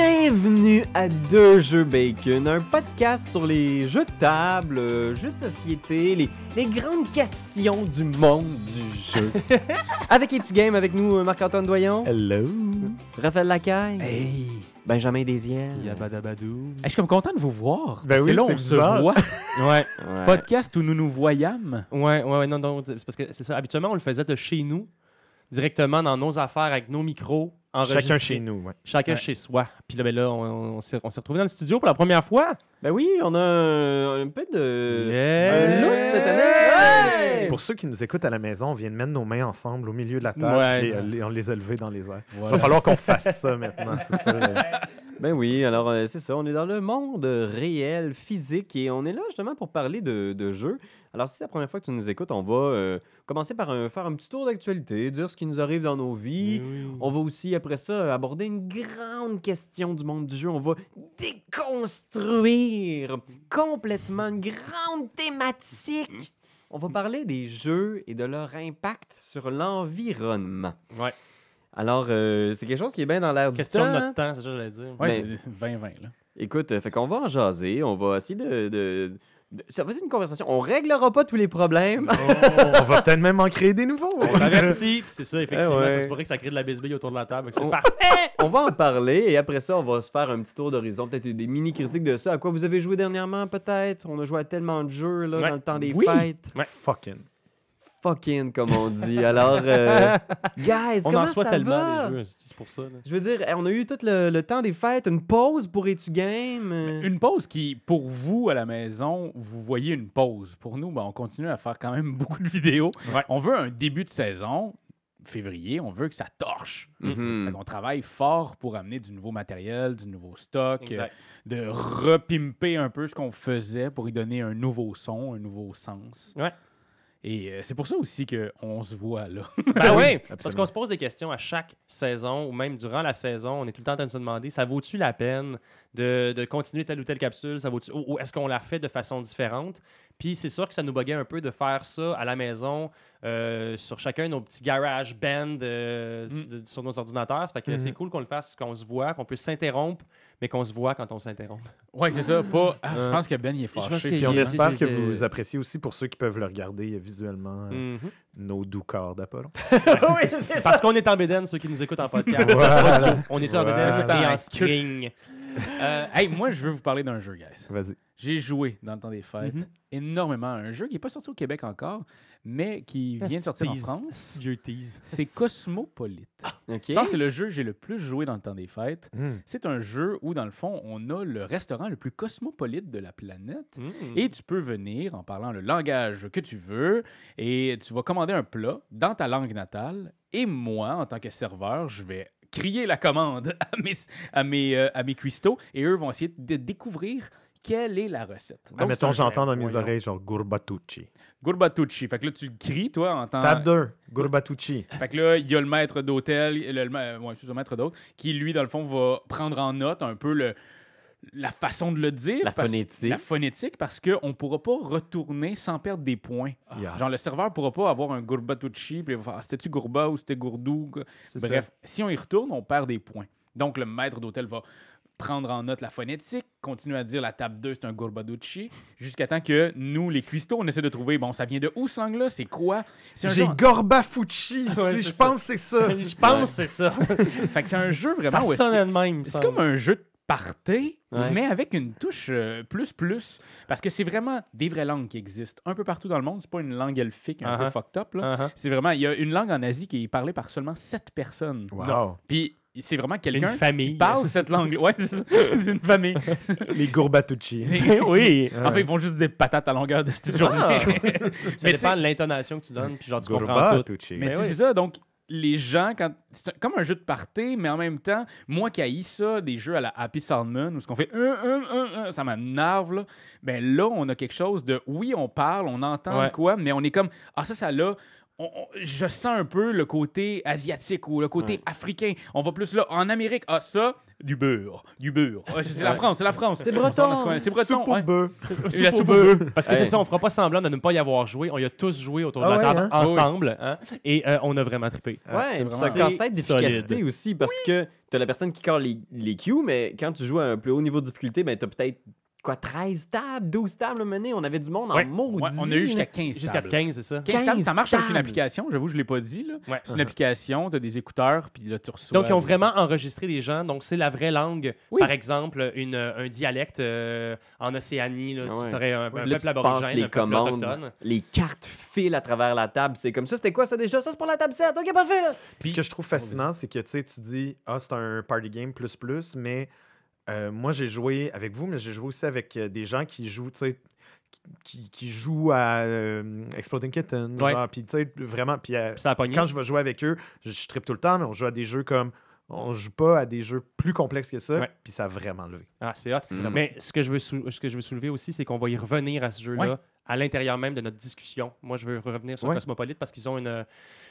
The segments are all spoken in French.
Bienvenue à Deux Jeux Bacon, un podcast sur les jeux de table, euh, jeux de société, les, les grandes questions du monde du jeu. avec Etu Game, avec nous euh, Marc-Antoine Doyon, Hello. Raphaël Lacaille, Hey! Benjamin Desiel. Yabadabadou. Hey, je suis comme content de vous voir. Ben parce oui, que là, on bizarre. se voit. Ouais. Podcast où nous nous voyâmes. Ouais, ouais, ouais, non, non, c'est parce que c'est ça. Habituellement, on le faisait de chez nous, directement dans nos affaires avec nos micros. Chacun chez nous, ouais. Chacun Ouais. chez soi. Puis là, ben là, on, on s'est on s'est retrouvés dans le studio pour la première fois. Ben oui, on a un, un peu de... Yeah. un lousse cette année. Pour ceux qui nous écoutent à la maison, on vient de mettre nos mains ensemble au milieu de la table Ouais. et euh, on les a levées dans les airs. Il Voilà. va falloir qu'on fasse ça maintenant, c'est ça. Ben oui, alors euh, c'est ça, on est dans le monde réel, physique, et on est là justement pour parler de, de jeux. Alors si c'est la première fois que tu nous écoutes, on va euh, commencer par un- faire un petit tour d'actualité, dire ce qui nous arrive dans nos vies. On va aussi, après ça, aborder une grande question du monde du jeu. On va déconstruire complètement une grande thématique. On va parler des jeux et de leur impact sur l'environnement. Ouais. Alors, euh, c'est quelque chose qui est bien dans l'air du Question temps. de notre temps, c'est ça que j'allais dire. C'est 20-20. Là. Écoute, euh, fait qu'on va en jaser, on va essayer de... de- de- Ça va être une conversation. On réglera pas tous les problèmes. on va peut-être même en créer des nouveaux. On avertit, puis c'est ça, effectivement. Eh ouais. Ça se pourrait que ça crée de la bisbille autour de la table. C'est On- parfait! on va en parler et après ça, on va se faire un petit tour d'horizon, peut-être des mini-critiques de ça. À quoi vous avez joué dernièrement, peut-être? On a joué à tellement de jeux là, Ouais. dans le temps des Oui. fêtes. Ouais. Fucking. Fucking, comme on dit. Alors, euh, guys, On comment en soit ça tellement va? des jeux, c'est pour ça. là. Je veux dire, eh, on a eu tout le, le temps des fêtes, une pause pour Etu Game. Une pause qui, pour vous à la maison, vous voyez une pause. Pour nous, ben, on continue à faire quand même beaucoup de vidéos. Ouais. On veut un début de saison, février, on veut que ça torche. mhm. On travaille fort pour amener du nouveau matériel, du nouveau stock, euh, de repimper un peu ce qu'on faisait pour y donner un nouveau son, un nouveau sens. Ouais. Et euh, c'est pour ça aussi qu'on se voit là. Ben oui, parce qu'on se pose des questions à chaque saison ou même durant la saison. On est tout le temps en train de se demander ça vaut-tu la peine de, de continuer telle ou telle capsule? Ça vaut ou, ou est-ce qu'on la fait de façon différente? Puis c'est sûr que ça nous buguait un peu de faire ça à la maison euh, sur chacun de nos petits garage band euh, de- sur nos ordinateurs. Ça fait que c'est cool qu'on le fasse, qu'on se voit, qu'on peut s'interrompre, mais qu'on se voit quand on s'interrompt. ouais, c'est ça. Pas. Ah, je pense que Ben il est fâché. Puis on espère que vous appréciez aussi pour ceux qui peuvent le regarder visuellement euh, Mhm. nos doux corps d'Apollon. oui, c'est ça. Parce qu'on est en bédaine, ceux qui nous écoûtent en podcast. Voilà. On est en bédaine Voilà. et en string. Euh, hey, moi, je veux vous parler d'un jeu, guys. Vas-y. J'ai joué dans le temps des fêtes Mhm. énormément à un jeu qui n'est pas sorti au Québec encore, mais qui vient de sortir en. France. Vieux tease. C'est Cosmopolite. OK. Je pense que c'est le jeu que j'ai le plus joué dans le temps des fêtes. Hmm. C'est un jeu où, dans le fond, on a le restaurant le plus cosmopolite de la planète. Mm. Et tu peux venir en parlant le langage que tu veux et tu vas commander un plat dans ta langue natale. Et moi, en tant que serveur, je vais crier la commande à mes, à mes, euh, à mes cuistots et eux vont essayer de découvrir quelle est la recette? Ah, Donc, mettons, j'entends dans mes voyons. oreilles genre Gurbatucci. Gurbatucci. Fait que là, tu cries, toi, en tant Table 2, Gurbatucci. Fait que là, il y a le maître d'hôtel, le, ouais, maître d'hôtel, qui, lui, dans le fond, va prendre en note un peu le, la façon de le dire. La parce- phonétique. La phonétique, parce qu'on ne pourra pas retourner sans perdre des points. Yeah. Genre, le serveur ne pourra pas avoir un Gurbatucci, puis il va faire, Ah, c'était-tu Gourba ou c'était Gourdou? Bref, si on y retourne, on perd des points. Donc, le maître d'hôtel va prendre en note la phonétique, continuer à dire la table 2, c'est un Gourbaducci, jusqu'à temps que nous, les cuistots, on essaie de trouver, bon, ça vient de où, ce langue-là? C'est quoi? C'est un J'ai genre- Gorbafucci Ouais, c'est je pense que c'est ça. Je pense que c'est ça. Fait que c'est un jeu vraiment ça sonnait de même. C'est comme un jeu de party, Ouais. mais avec une touche euh, plus plus. Parce que c'est vraiment des vraies langues qui existent un peu partout dans le monde. C'est pas une langue elfique un peu Uh-huh. fucked up. là. Uh-huh. C'est vraiment. Il y a une langue en Asie qui est parlée par seulement sept personnes. Wow. Puis c'est vraiment quelqu'un Une famille. qui parle cette langue. Ouais, c'est ça. C'est une famille. Les Gurbatucci. oui. En fait, ils vont juste dire patates à longueur de cette journée. Ah. Ça Mais dépend de l'intonation que tu donnes, puis genre tu comprends tout. Gurbatucci. Mais Ben tu sais, oui. c'est ça, donc les gens, quand c'est comme un jeu de party, mais en même temps, moi qui haïs ça, des jeux à la Happy Salmon, où ce qu'on fait un, un, un, ça m'énerve, là. Ben là, on a quelque chose de, oui, on parle, on entend Ouais. quoi, mais on est comme, ah ça, ça là, on- on- je sens un peu le côté asiatique ou le côté Ouais. africain. On va plus là. En Amérique, ah, ça, du beurre. Du beurre. Ouais, c'est la. France, c'est la France. C'est breton. C'est breton. Soupe au ouais. Et la soupe bœuf. Parce que c'est ça, on fera pas semblant de ne pas y avoir joué. On y a tous joué autour de Ah la ouais, table hein? ensemble. hein, Et euh, on a vraiment trippé. Ouais, c'est un casse-tête d'efficacité aussi parce que t'as la personne qui carre les, les cues, mais quand tu joues à un plus haut niveau de difficulté, ben t'as peut-être quoi 13 tables, 12 tables à mener? On avait du monde Ouais. en maudit. Ouais, on a eu jusqu'à 15 Jusqu'à tables. 15, c'est ça. 15 tables, ça 15 marche avec une application. J'avoue, je l'ai pas dit. Ouais. C'est une application, tu as des écouteurs, puis là, tu reçois. Donc, ils ont vraiment enregistré des gens. Donc, c'est la vraie langue. Oui. Par exemple, une, un dialecte euh, en Océanie. Là, tu ouais. aurais un, un Là, peuple tu aborigène, les un peuple commandes, autochtone. les cartes filent à travers la table. C'est comme ça. C'était quoi ça déjà? Ça, c'est pour la table 7. OK, parfait, là. Puis ce que je trouve fascinant, c'est que tu sais, tu dis, ah, c'est un party game plus plus, mais euh, moi, j'ai joué avec vous, mais j'ai joué aussi avec euh, des gens qui jouent, tu sais, qui, qui jouent à euh, Exploding Kitten. Ouais. genre, Puis, tu sais, vraiment. Puis, quand je vais jouer avec eux, je, je trippe tout le temps, mais on joue à des jeux comme. On joue pas à des jeux plus complexes que ça, puis ça a vraiment levé. Ah, c'est hot. Mais ce que, je veux ce que je veux soulever aussi, c'est qu'on va y revenir à ce jeu-là Ouais. À l'intérieur même de notre discussion. Moi, je veux revenir sur Ouais. Cosmopolite parce qu'ils ont une,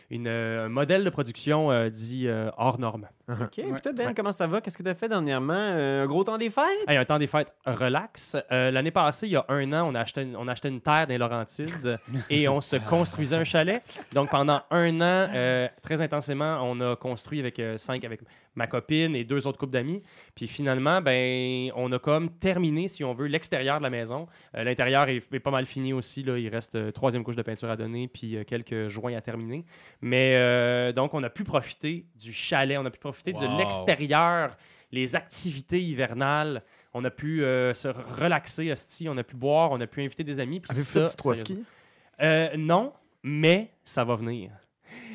une, un modèle de production euh, dit euh, hors norme. OK. Puis toi, Ben, Ouais. comment ça va? Qu'est-ce que t'as fait dernièrement? Euh, un gros temps des fêtes? Hey, un temps des fêtes relax. Euh, L'année passée, il y a un an, on a acheté une, on a acheté une terre dans les Laurentides et on se construisait un chalet. Donc pendant un an, euh, très intensément, on a construit avec euh, cinq, avec ma copine et deux autres couples d'amis. Puis finalement, ben, on a comme terminé, si on veut, l'extérieur de la maison. Euh, L'intérieur est, est pas mal fini aussi. Là. Il reste euh, troisième couche de peinture à donner, puis euh, quelques joints à terminer. Mais euh, donc, on a pu profiter du chalet, on a pu profiter de l'extérieur, les activités hivernales. On a pu euh, se relaxer, hostie, on a pu boire, on a pu inviter des amis. Avez-vous fait du trois? Euh, non, mais ça va venir.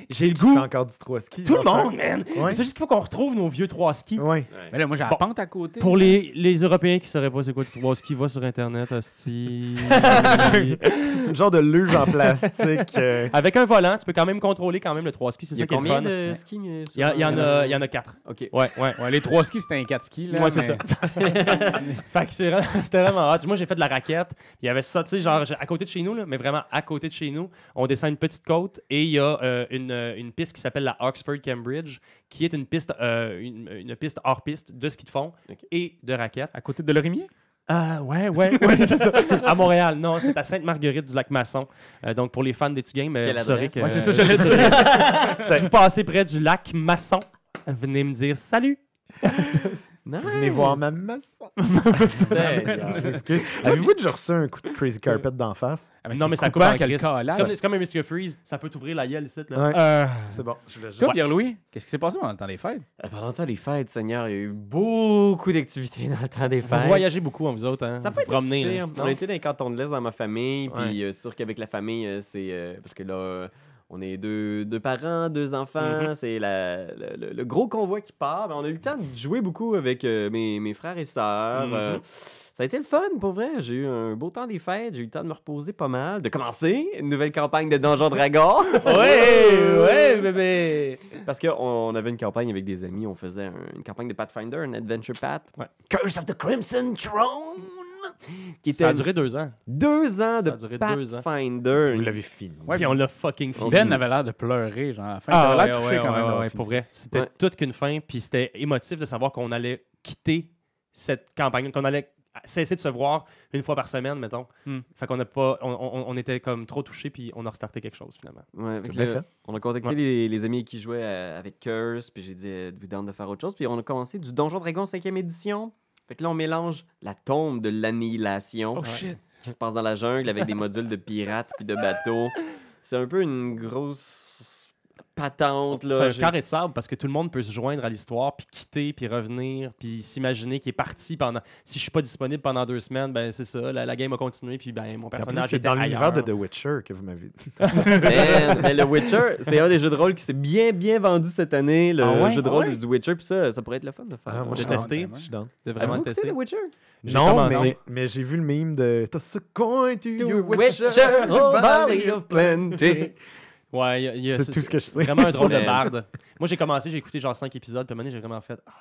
J'ai le goût. encore du trois skis? Tout le monde, man. Ouais. C'est juste qu'il faut qu'on retrouve nos vieux trois skis. Ouais. Mais là, moi, j'ai la Bon. pente à côté. Pour les, les Européens qui ne sauraient pas c'est quoi du trois skis, va sur Internet, hostie. c'est une genre de luge en plastique. euh, Avec un volant, tu peux quand même contrôler quand même le trois skis. C'est Il y a ça qui est le combien fun. de skis? euh, sur Il y, a- il y en a, il y en a quatre. OK. Ouais, ouais. Ouais, les trois skis, c'était un 4 skis. Là, Ouais, c'est mais- ça. fait que c'est vraiment- c'était vraiment hot. Moi, j'ai fait de la raquette. Il y avait ça, tu sais, genre à côté de chez nous, là, mais vraiment à côté de chez nous. On descend une petite côte et il y a euh, une, euh, une piste qui s'appelle la Oxford Cambridge, qui est une piste, euh, une, une piste hors piste de ski de fond et de raquette. À côté de Lorimier? Ah, ouais, ouais, ouais, c'est ça. À Montréal, non, c'est à Sainte-Marguerite du lac Masson. Euh, donc, pour les fans des Games, euh, vous saurez que. Ouais, c'est ça, dire. si vous passez près du lac Masson, venez me dire salut. Nice. Venez voir ma. Seigneur. Avez-vous déjà reçu un coup de crazy carpet d'en face? Ah, non, mais ça coupe en. C'est comme, un Mr. Freeze. Ça peut t'ouvrir la gueule ici. Ouais. Euh, C'est bon, je voulais juste. Toi, Pierre-Louis, qu'est-ce qui s'est passé pendant le temps des fêtes? Euh, Pendant le temps des fêtes, Seigneur, il y a eu beaucoup d'activités dans le temps des vous fêtes. voyagez beaucoup, hein, vous autres. Hein? Ça vous peut être promener. On a été dans les cantons de l'Est dans ma famille, puis Ouais. euh, c'est sûr qu'avec la famille, c'est... euh, parce que là, euh, on est deux, deux parents, deux enfants, Mhm. c'est le, le- le gros convoi qui part. Ben, on a eu le temps de jouer beaucoup avec euh, mes, mes frères et sœurs. Euh, ça a été le fun, pour vrai. J'ai eu un beau temps des fêtes, j'ai eu le temps de me reposer pas mal, de commencer une nouvelle campagne de Donjons Dragons. Ouais, ouais, bébé. Parce qu'on on avait une campagne avec des amis, on faisait un- une campagne de Pathfinder, un Adventure Path. Ouais. Curse of the Crimson Throne! Qui était Ça a duré deux ans. deux ans Ça de a duré deux ans. Pathfinder. Vous l'avez fini. Ouais, Puis on l'a fucking fini. Ben avait l'air de pleurer, genre, à la fin. Ah, ouais, l'air touché ouais, quand ouais, même. ouais, pour vrai. C'était Ouais. toute qu'une fin, puis c'était émotif de savoir qu'on allait quitter cette campagne, qu'on allait cesser de se voir une fois par semaine, mettons. Hmm. Fait qu'on a pas, on, on- on était comme trop touchés, puis on a restarté quelque chose finalement. Ouais, fait. On a contacté Ouais. les, les amis qui jouaient euh, avec Curse, puis j'ai dit, êtes-vous down de faire autre chose? Puis on a commencé du Donjon Dragon 5e édition. Fait que là, on mélange la tombe de l'annihilation Oh qui se passe dans la jungle avec des modules de pirates puis de bateaux. C'est un peu une grosse patente. C'est un carré de sable parce que tout le monde peut se joindre à l'histoire, puis quitter, puis revenir, puis s'imaginer qu'il est parti pendant. Si je suis pas disponible pendant deux semaines, ben c'est ça, la, la game a continué, puis ben mon personnage c'est dans l'univers de The Witcher que vous m'avez dit. Man, mais le Witcher, c'est un des jeux de rôle qui s'est bien, bien vendu cette année. Le Ah ouais? jeu de Ah rôle ouais? du Witcher, puis ça, ça pourrait être le fun de faire. Ah, moi, de je suis tester. down. Je suis. De Avez-vous vraiment écouté tester. le Witcher? Non, commencé. mais, mais j'ai vu le meme de Toss a coin to your Witcher, Witcher, oh valley of plenty. Ouais, il y a- y a- C'est tout ce que je sais. Vraiment un drôle de barde. Moi, j'ai commencé, j'ai écouté genre cinq épisodes, puis à un moment donné, j'ai vraiment fait. Ah,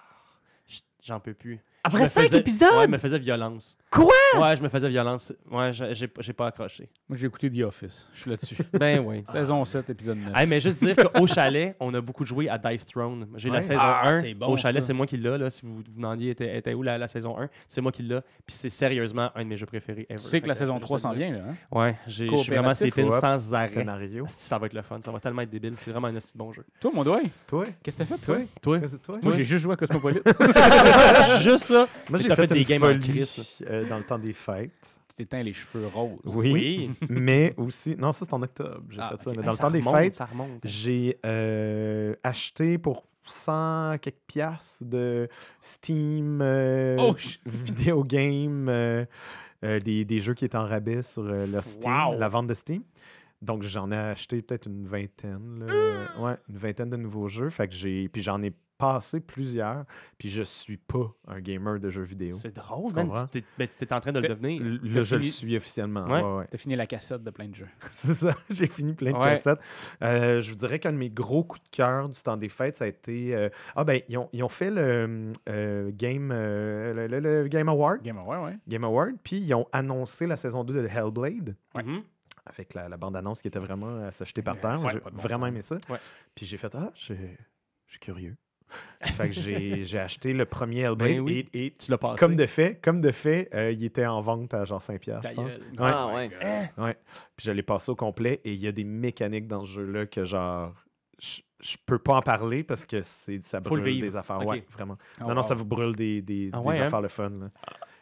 je j'en peux plus. Après cinq faisais- épisodes? Ouais, je me faisais violence. Quoi? Ouais, je me faisais violence. Ouais, j'ai pas accroché. Moi, j'ai écouté The Office. Je suis là-dessus. Ben oui. Saison 7, épisode 9. Hey, mais juste dire qu'au chalet, on a beaucoup joué à Dice Throne. J'ai Ouais. la saison Ah, 1. c'est bon, au chalet, c'est moi qui l'ai. Là, si vous vous demandiez était, était où la, la saison 1, c'est moi qui l'ai. Puis c'est sérieusement un de mes jeux préférés ever. tu sais que la saison je 3 te s'en vient, là. Hein? Ouais, j'ai- je suis vraiment c'était ouais. sans arrêt. Scénario. Ça va être le fun. Ça va tellement être débile. C'est vraiment un bon jeu. Toi, mon doigt, Toi? qu'est-ce que t'as fait, toi? Toi? Moi, j'ai juste joué à Cosmopolite. Juste ça. Moi, j'ai fait, fait des une games en folie Chris, euh, dans le temps des fêtes. tu t'éteins les cheveux roses. Oui. mais aussi... Non, ça, c'est en octobre. J'ai Ah, fait ça. ok. Mais dans le temps des fêtes, Ça remonte. j'ai euh, acheté pour 100 quelques piastres de Steam euh, Oh, vidéo game, euh, euh, des, des jeux qui étaient en rabais sur euh, leur Steam, Wow. la vente de Steam. Donc j'en ai acheté peut-être une vingtaine, là. ouais, une vingtaine de nouveaux jeux. Fait que j'ai, puis j'en ai passé plusieurs. Puis je suis pas un gamer de jeux vidéo. C'est drôle, Tu man. Tu t'es ben, en train de le devenir. Là, je le suis officiellement. Ouais. ouais, ouais. T'as fini la cassette de plein de jeux. C'est ça, j'ai fini plein de cassettes. Euh, je vous dirais qu'un de mes gros coups de cœur du temps des fêtes, ça a été. euh, Ah, ben, ils ont, ils ont fait le euh, Game, euh, le, le- le Game Award. Game, ouais, ouais. Game Award, puis ils ont annoncé la saison 2 de Hellblade. Ouais. Mhm. Avec la, la bande-annonce qui était vraiment à s'acheter par terre. ouais, J'ai bon vraiment sens. aimé ça. Ouais. Puis j'ai fait Ah, je suis curieux. fait que j'ai j'ai acheté le premier Hellblade Ben oui. et, et Tu l'as passé. comme de fait, comme de fait, euh, il était en vente à genre 5$, Ta je pense. Ouais. Ah, ouais. Ouais. Puis je l'ai passé au complet et il y a des mécaniques dans ce jeu-là que genre. Je, je peux pas en parler parce que c'est ça brûle des affaires. Ouais, vraiment. Oh, non, non, wow. ça vous brûle des, des, Ah des ouais, hein? affaires le fun. Là.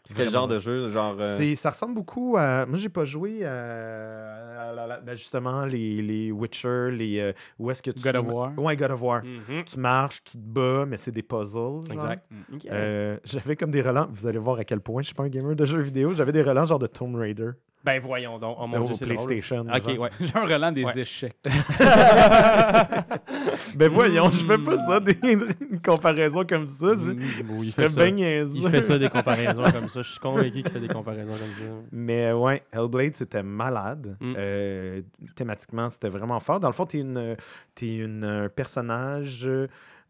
C'est quel genre de jeu? Genre. euh, C'est- Ça ressemble beaucoup à. Moi, j'ai pas joué à, à la- la- ben, justement les, les Witcher, les. euh, où est-ce que tu. God of War. Ouais, God of War. Mhm. Tu marches, tu te bats, mais c'est des puzzles. genre. Exact. Mm. Ok. Euh, J'avais comme des relents. Vous allez voir à quel point je suis pas un gamer de jeux vidéo. J'avais des relents genre de Tomb Raider Ben voyons donc. Oh mon Dieu, drôle. PlayStation. Ok, ouais. J'ai un relent des Ouais. échecs. Ben voyons, je fais pas ça, des, une comparaison comme ça. Je, Mm, oui, il fait ça. Il fait ça des comparaisons comme ça. Je suis convaincu qu'il fait des comparaisons comme ça. Mais euh, ouais, Hellblade, c'était malade. Mm. Euh, thématiquement, c'était vraiment fort. Dans le fond, t'es une, une un personnage, euh,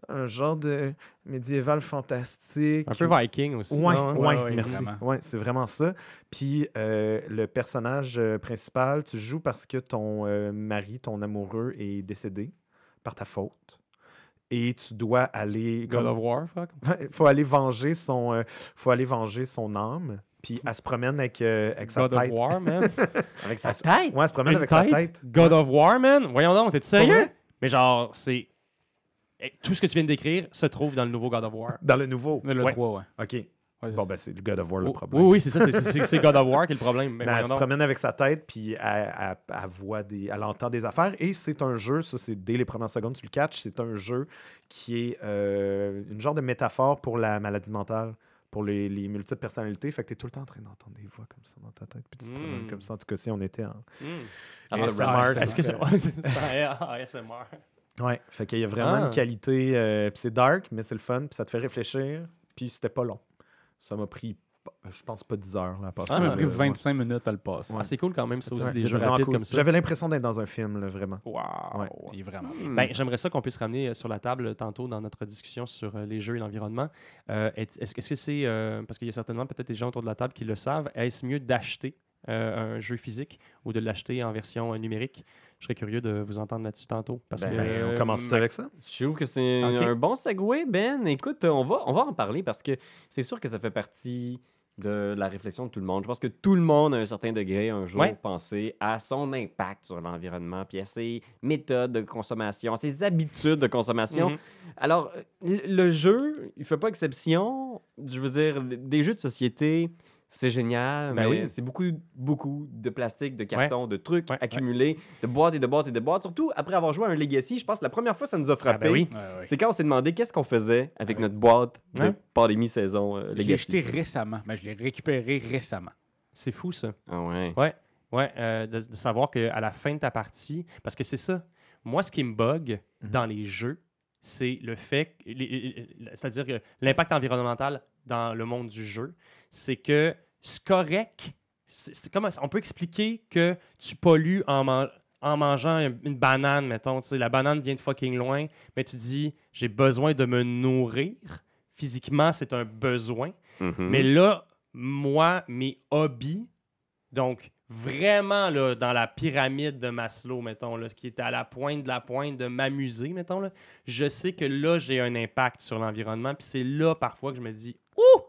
un genre de médiéval fantastique. Un peu Viking aussi. Ouais, non, hein? ouais, Ouais, ouais, merci. Ouais, c'est vraiment ça. Puis euh, le personnage euh, principal, tu joues parce que ton euh, mari, ton amoureux est décédé par ta faute. Et tu dois aller. God comme- of War, fuck. Il faut aller venger son, euh, faut aller venger son âme. Puis elle se promène avec, euh, avec sa God of tête. War, man? Avec sa tête? Ouais, elle se promène Une avec sa tête? tête. God of War, man? Voyons donc, t'es-tu sérieux? Mais genre, c'est. Eh, Tout ce que tu viens de décrire se trouve dans le nouveau God of War. Dans le nouveau? Le Ouais. 3, ouais. OK. Ouais, Bon, ben, c'est le God of War le Oh, problème. oui, oui, c'est ça. c'est- God of War qui est le problème. Mais Ben, elle se promène avec sa tête, puis elle, elle- elle voit des, elle entend des affaires. Et c'est un jeu, ça, c'est dès les premières secondes, tu le catches. C'est un jeu qui est euh, une genre de métaphore pour la maladie mentale, pour les, les multiples personnalités. Fait que tu es tout le temps en train d'entendre des voix comme ça dans ta tête, puis tu te promènes Mm. comme ça. En tout cas, si on était en. Mm. Ah, ASMR, c'est ça Est-ce que c'est. ASMR. Ouais, fait qu'il y a vraiment Ah. une qualité. euh, puis c'est dark, mais c'est le fun, puis ça te fait réfléchir. Puis c'était pas long. Ça m'a pris, je pense, pas 10 heures là, à passer. Ça m'a Ah, pris là, 25 minutes à le passer. Ouais. Ah, c'est cool quand même, ça aussi, Ouais, des jeux rapides cool. comme ça. J'avais l'impression d'être dans un film, là, vraiment. Wow. Ouais. Il est vraiment. Hmm. Ben, J'aimerais ça qu'on puisse ramener euh, sur la table euh, tantôt dans notre discussion sur euh, les jeux et l'environnement. Euh, est- Est-ce que c'est, euh, parce qu'il y a certainement peut-être des gens autour de la table qui le savent, est-ce mieux d'acheter euh, un jeu physique ou de l'acheter en version euh, numérique? Je serais curieux de vous entendre là-dessus tantôt. Parce Ben, que, Ben, on euh, commence ma- avec ça. Je trouve que c'est un bon segue, Ben. Écoute, on va, on va en parler parce que c'est sûr que ça fait partie de la réflexion de tout le monde. Je pense que tout le monde, à un certain degré, un jour, Ouais. pensé à son impact sur l'environnement, puis à ses méthodes de consommation, à ses habitudes de consommation. Mhm. Alors, euh, le jeu, il fait pas exception. Je veux dire, des jeux de société, c'est génial, Ben mais oui. c'est beaucoup, beaucoup de plastique, de carton, de trucs Ouais, accumulés, de boîtes et de boîtes et de boîtes. Surtout après avoir joué à un Legacy, je pense que la première fois, ça nous a frappé. ben oui. Ouais, ouais. C'est quand on s'est demandé qu'est-ce qu'on faisait avec Ouais. notre boîte de Ouais. pandémie saison euh, Je l'ai Legacy. acheté récemment. Ben, je l'ai récupéré récemment. C'est fou, ça. Ah ouais. Ouais, euh, de, de savoir qu'à la fin de ta partie, parce que c'est ça, moi, ce qui me bug Mhm. dans les jeux, c'est le fait, c'est-à-dire que l'impact environnemental dans le monde du jeu, c'est que c'est correct. C'est comme on peut expliquer que tu pollues en, man- en mangeant une, une banane, mettons. La banane vient de fucking loin, mais tu dis j'ai besoin de me nourrir. physiquement, c'est un besoin. Mhm. Mais là, moi, mes hobbies, donc vraiment là, dans la pyramide de Maslow, mettons, là, ce qui est à la pointe de la pointe de m'amuser, mettons, là, je sais que là, j'ai un impact sur l'environnement. Puis c'est là, parfois, que je me dis, ouh,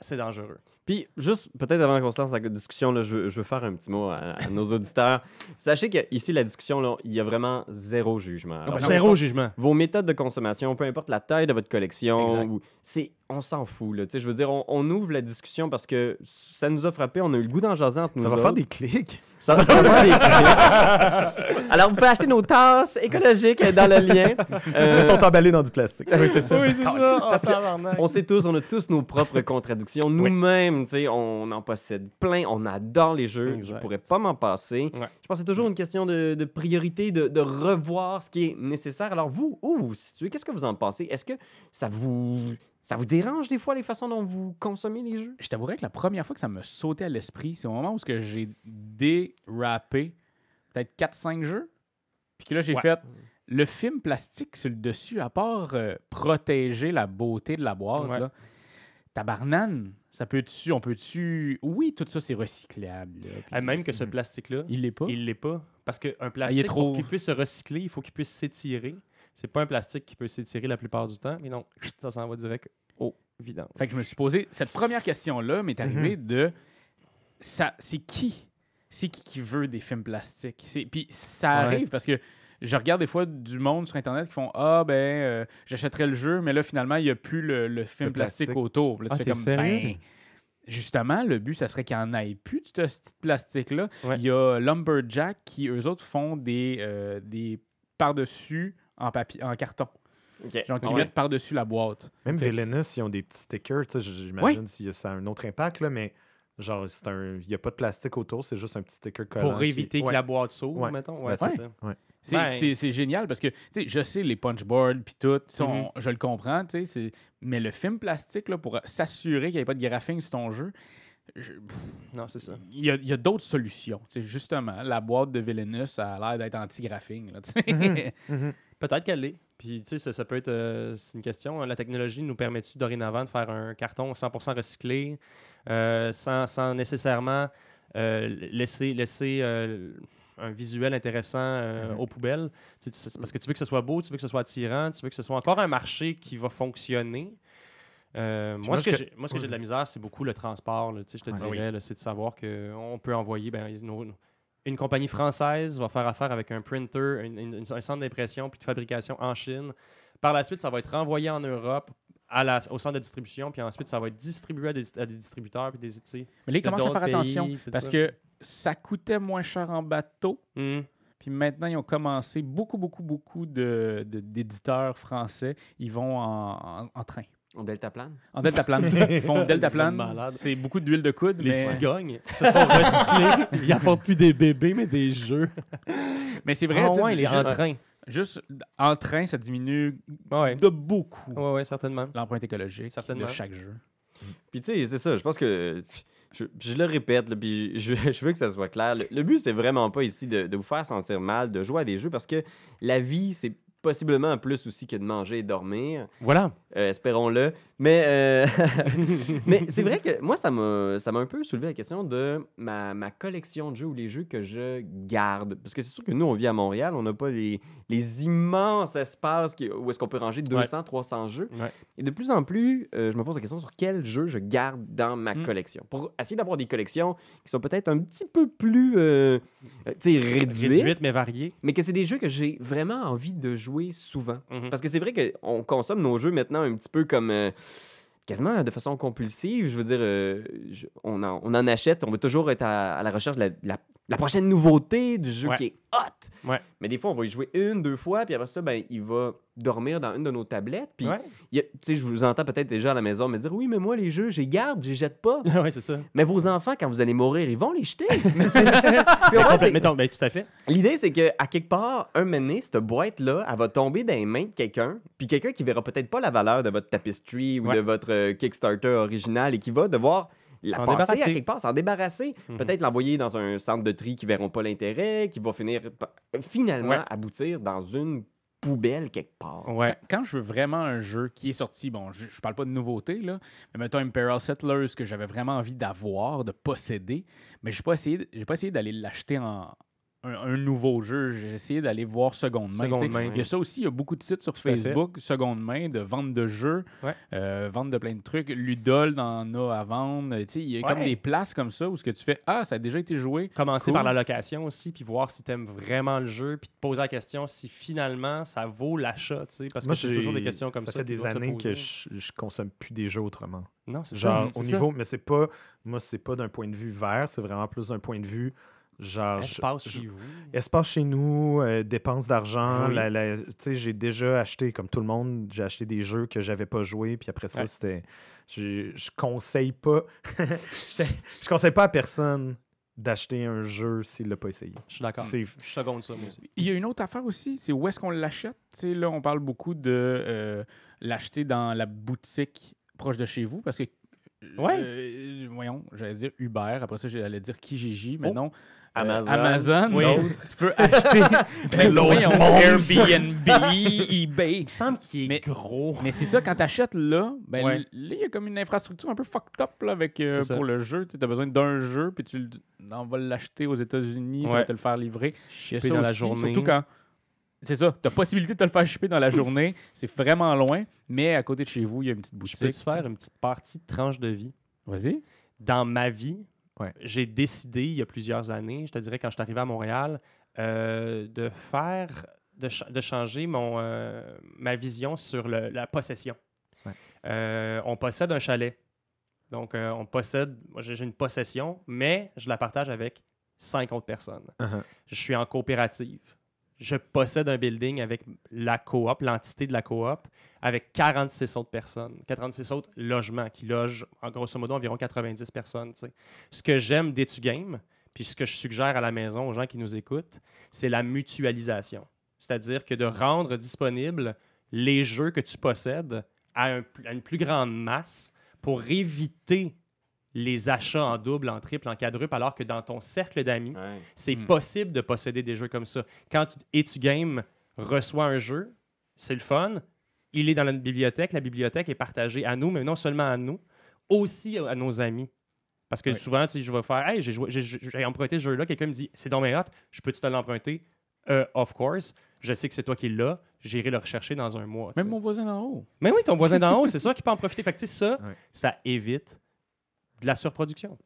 c'est dangereux. Puis, juste peut-être avant qu'on se lance la discussion, là, je, veux, je veux faire un petit mot à, à nos auditeurs. Sachez qu'ici, la discussion, là, il y a vraiment zéro jugement. Alors, ben, Zéro jugement. Vos méthodes de consommation, peu importe la taille de votre collection, c'est, on s'en fout. Là, Tu sais, je veux dire, on, on ouvre la discussion parce que ça nous a frappé, on a eu le goût d'en jaser entre nous Ça va autres. faire des clics. Ça va faire des clics. Alors, vous pouvez acheter nos tasses écologiques dans le lien. Euh, Ils sont emballés dans du plastique. oui, c'est ça. Oui, c'est ça. Parce que tabarnak. on sait tous, on a tous nos propres contradictions. Nous-mêmes, tu sais, on en possède plein. On adore les jeux. Je Exact. pourrais pas m'en passer. Ouais. Je pense que c'est toujours une question de, de priorité, de, de revoir ce qui est nécessaire. Alors, vous, où vous vous situez? Qu'est-ce que vous en pensez? Est-ce que ça vous, ça vous dérange des fois les façons dont vous consommez les jeux? Je t'avouerais que la première fois que ça me sautait à l'esprit, c'est au moment où ce que j'ai dérapé peut-être 4-5 jeux. Puis que là, j'ai Ouais. fait le film plastique sur le dessus, à part euh, protéger la beauté de la boîte, Ouais. là, tabarnane, ça peut-tu, on peut-tu... Oui, tout ça, c'est recyclable. là, puis Ah, Même que ce plastique-là, Il l'est pas. il l'est pas. Parce qu'un plastique, trop- pour qu'il puisse se recycler, il faut qu'il puisse s'étirer. C'est pas un plastique qui peut s'étirer la plupart du temps. Mais non, ça s'en va direct au vidange. Fait que je me suis posé cette première question-là, m'est arrivée de ça, c'est qui? C'est qui qui veut des films plastiques? C'est- Puis ça Ouais. arrive parce que je regarde des fois du monde sur internet qui font ah ben euh, j'achèterais le jeu, mais là finalement il n'y a plus le, le film Le plastique. plastique. autour. Là, tu Ah, fais comme sérieux? ben justement le but ça serait qu'il n'y en ait plus de ce petit plastique là. Ouais. Il y a Lumberjack qui eux autres font des euh, des par dessus en papier en carton, genre qui Ouais. mettent par dessus la boîte. Même Villainous, ils ont des petits stickers. tu sais, J'imagine que ça a un autre impact, là, mais genre, c'est un... il n'y a pas de plastique autour, c'est juste un petit sticker collant. Pour qui- éviter que Ouais. la boîte s'ouvre, Ouais. mettons? Ouais, c'est c'est- ça. C'est, Ben- c'est- c'est génial parce que, tu sais, je sais, les punchboards puis tout, Mhm. on- je le comprends, tu sais, c'est- mais le film plastique, là, pour s'assurer qu'il n'y ait pas de graphing sur ton jeu, je- Non, c'est ça. il y a, il y a d'autres solutions. Tu sais, justement, la boîte de Villainous ça a l'air d'être anti-graphing. là, tu sais. Mhm. Peut-être qu'elle l'est. Puis, tu sais, ça, ça peut être. euh, c'est une question. hein. La technologie nous permet-tu dorénavant de faire un carton 100% recyclé euh, sans, sans nécessairement euh, laisser, laisser un visuel intéressant Mhm. aux poubelles? Tu sais, parce que tu veux que ce soit beau, tu veux que ce soit attirant, tu veux que ce soit encore un marché qui va fonctionner. Euh, moi, ce que j'ai, moi, ce que j'ai de la misère, c'est beaucoup le transport. là. Tu sais, je te Ouais. dirais, c'est de savoir qu'on peut envoyer ben, nos- une compagnie française va faire affaire avec un printer, une- une- un centre d'impression puis de fabrication en Chine. Par la suite, ça va être renvoyé en Europe à la- au centre de distribution, puis ensuite, ça va être distribué à des, à des distributeurs. Puis des, sais. mais là, ils commencent à faire attention parce ça. que ça coûtait moins cher en bateau. Hmm. Puis maintenant, ils ont commencé beaucoup, beaucoup, beaucoup de, de- d'éditeurs français. Ils vont en, en- en train. En deltaplane? En deltaplane. Ils font deltaplane. C'est beaucoup d'huile de coude. Les mais... cigognes se sont recyclés. Ils apportent plus des bébés, mais des jeux. Mais c'est vrai, Ah ouais, les en train. juste en train, ça diminue Ouais. de beaucoup Ouais, ouais, certainement. l'empreinte écologique Certainement. de chaque jeu. Puis tu sais, c'est ça, je pense que. Je, je le répète, là, puis je, je veux que ça soit clair. Le, le but, c'est vraiment pas ici de, de vous faire sentir mal, de jouer à des jeux, parce que la vie, c'est possiblement plus aussi que de manger et dormir. Voilà. Euh, espérons-le. Mais, euh, mais c'est vrai que moi, ça m'a, un peu soulevé la question de ma, ma collection de jeux ou les jeux que je garde. Parce que c'est sûr que nous, on vit à Montréal, on n'a pas les, les immenses espaces qui- où est-ce qu'on peut ranger 200, 300 jeux. Ouais. Et de plus en plus, euh, je me pose la question sur quel jeu je garde dans ma Mm. collection. Pour essayer d'avoir des collections qui sont peut-être un petit peu plus réduites, Réduite, mais variée. mais que c'est des jeux que j'ai vraiment envie de jouer souvent. Mhm. Parce que c'est vrai qu'on consomme nos jeux maintenant un petit peu comme. euh, quasiment de façon compulsive. Je veux dire, euh, je- on, en, on en achète, on va toujours être à, à la recherche de la, la- la prochaine nouveauté du jeu Ouais. qui est hot. Ouais. Mais des fois, on va y jouer une, deux fois, puis après ça, ben, il va dormir dans une de nos tablettes. Puis, Ouais. je vous entends peut-être déjà à la maison me dire Oui, mais moi, les jeux, je les garde, je les jette pas. ouais, c'est ça. mais vos enfants, quand vous allez mourir, ils vont les jeter. Mais Mettons, ben, tout à fait. L'idée, c'est que à quelque part, un moment donné, cette boîte-là, elle va tomber dans les mains de quelqu'un, puis quelqu'un qui verra peut-être pas la valeur de votre tapestry ou Ouais. de votre euh, Kickstarter original et qui va devoir la S'en passer à quelque part, s'en débarrasser. Mhm. Peut-être l'envoyer dans un centre de tri qui verront pas l'intérêt, qui va finir pa- finalement Ouais. aboutir dans une poubelle quelque part. Ouais. Quand je veux vraiment un jeu qui est sorti, bon, je, je parle pas de nouveauté, là, mais mettons Imperial Settlers que j'avais vraiment envie d'avoir, de posséder, mais je n'ai pas essayé, j'ai pas essayé d'aller l'acheter en un, un nouveau jeu. J'ai essayé d'aller voir seconde main. Seconde main. Il y a ça aussi, il y a beaucoup de sites sur. Facebook, seconde main, de vente de jeux, Ouais. euh, vente de plein de trucs. Ludol en a à vendre. Tu sais, il y a comme des places comme ça où ce que tu fais, ah, ça a déjà été joué. Commencer Cool. par la location aussi, puis voir si tu aimes vraiment le jeu, puis te poser la question si finalement ça vaut l'achat, tu sais, parce Moi, que c'est j'ai- toujours des questions comme ça. Ça fait qui des années que je, je consomme plus des jeux autrement. Non, c'est Genre, ça. au c'est niveau, mais c'est pas, moi, c'est pas d'un point de vue vert, c'est vraiment plus d'un point de vue, genre, je- Espace je- chez vous. espace chez nous, euh, dépenses d'argent. Oui. Tu sais, j'ai déjà acheté, comme tout le monde, j'ai acheté des jeux que j'avais pas joués, puis après ça, Ouais. c'était. j'ai- Je conseille pas. je, je conseille pas à personne d'acheter un jeu s'il l'a pas essayé. Je suis d'accord. C'est- Je seconde ça, moi aussi. Il y a une autre affaire aussi, c'est où est-ce qu'on l'achète? Tu sais, là, on parle beaucoup de euh, l'acheter dans la boutique proche de chez vous parce que. Ouais. euh, voyons, j'allais dire Uber. Après ça, j'allais dire Kijiji, mais Oh. non. Euh, Amazon. Amazon. Oui. tu peux acheter. Mais L'autre. Airbnb, eBay. Il me semble qu'il est Mais- gros. Mais c'est ça, quand tu achètes là, ben, Ouais. là, il y a comme une infrastructure un peu fucked up là, avec, euh, ça. pour le jeu. Tu as besoin d'un jeu, puis tu on va l'acheter aux États-Unis, ça va Ouais. te le faire livrer. Shipper ça dans la journée. Surtout quand. C'est ça, tu as possibilité de te le faire shipper dans la journée. C'est vraiment loin, mais à côté de chez vous, il y a une petite Je boutique. peux te faire une petite partie de tranche de vie. Vas-y. Dans ma vie, Ouais. j'ai décidé il y a plusieurs années, je te dirais quand je suis arrivé à Montréal, euh, de faire, de, cha- de changer mon, euh, ma vision sur le- la possession. Ouais. Euh, on possède un chalet. Donc, on possède, moi j'ai j'ai une possession, mais je la partage avec cinq autres personnes. Uh-huh. Je suis en coopérative. Je possède un building avec la coop, l'entité de la coop, avec 46 autres personnes, 46 autres logements qui logent en grosso modo environ 90 personnes. Ce que j'aime d'Etu Game, puis ce que je suggère à la maison aux gens qui nous écoutent, c'est la mutualisation. C'est-à-dire que de rendre disponibles les jeux que tu possèdes à, un à une plus grande masse pour éviter les achats en double, en triple, en quadruple, alors que dans ton cercle d'amis, Ouais. c'est Hmm. possible de posséder des jeux comme ça. Quand Etu Game reçoit un jeu, c'est le fun. Il est dans la bibliothèque. La bibliothèque est partagée à nous, mais non seulement à nous, aussi à nos amis. Parce que Ouais. souvent, si je vais faire, hey, j'ai emprunté ce jeu-là, quelqu'un me dit, c'est dans mes hot, je peux-tu te l'emprunter? Euh, of course. Je sais que c'est toi qui l'as. J'irai le rechercher dans un mois. Même mon voisin d'en haut. Mais oui, ton voisin d'en haut, c'est sûr qu'il peut en profiter. Fait que, ça, Ouais. ça évite de la surproduction.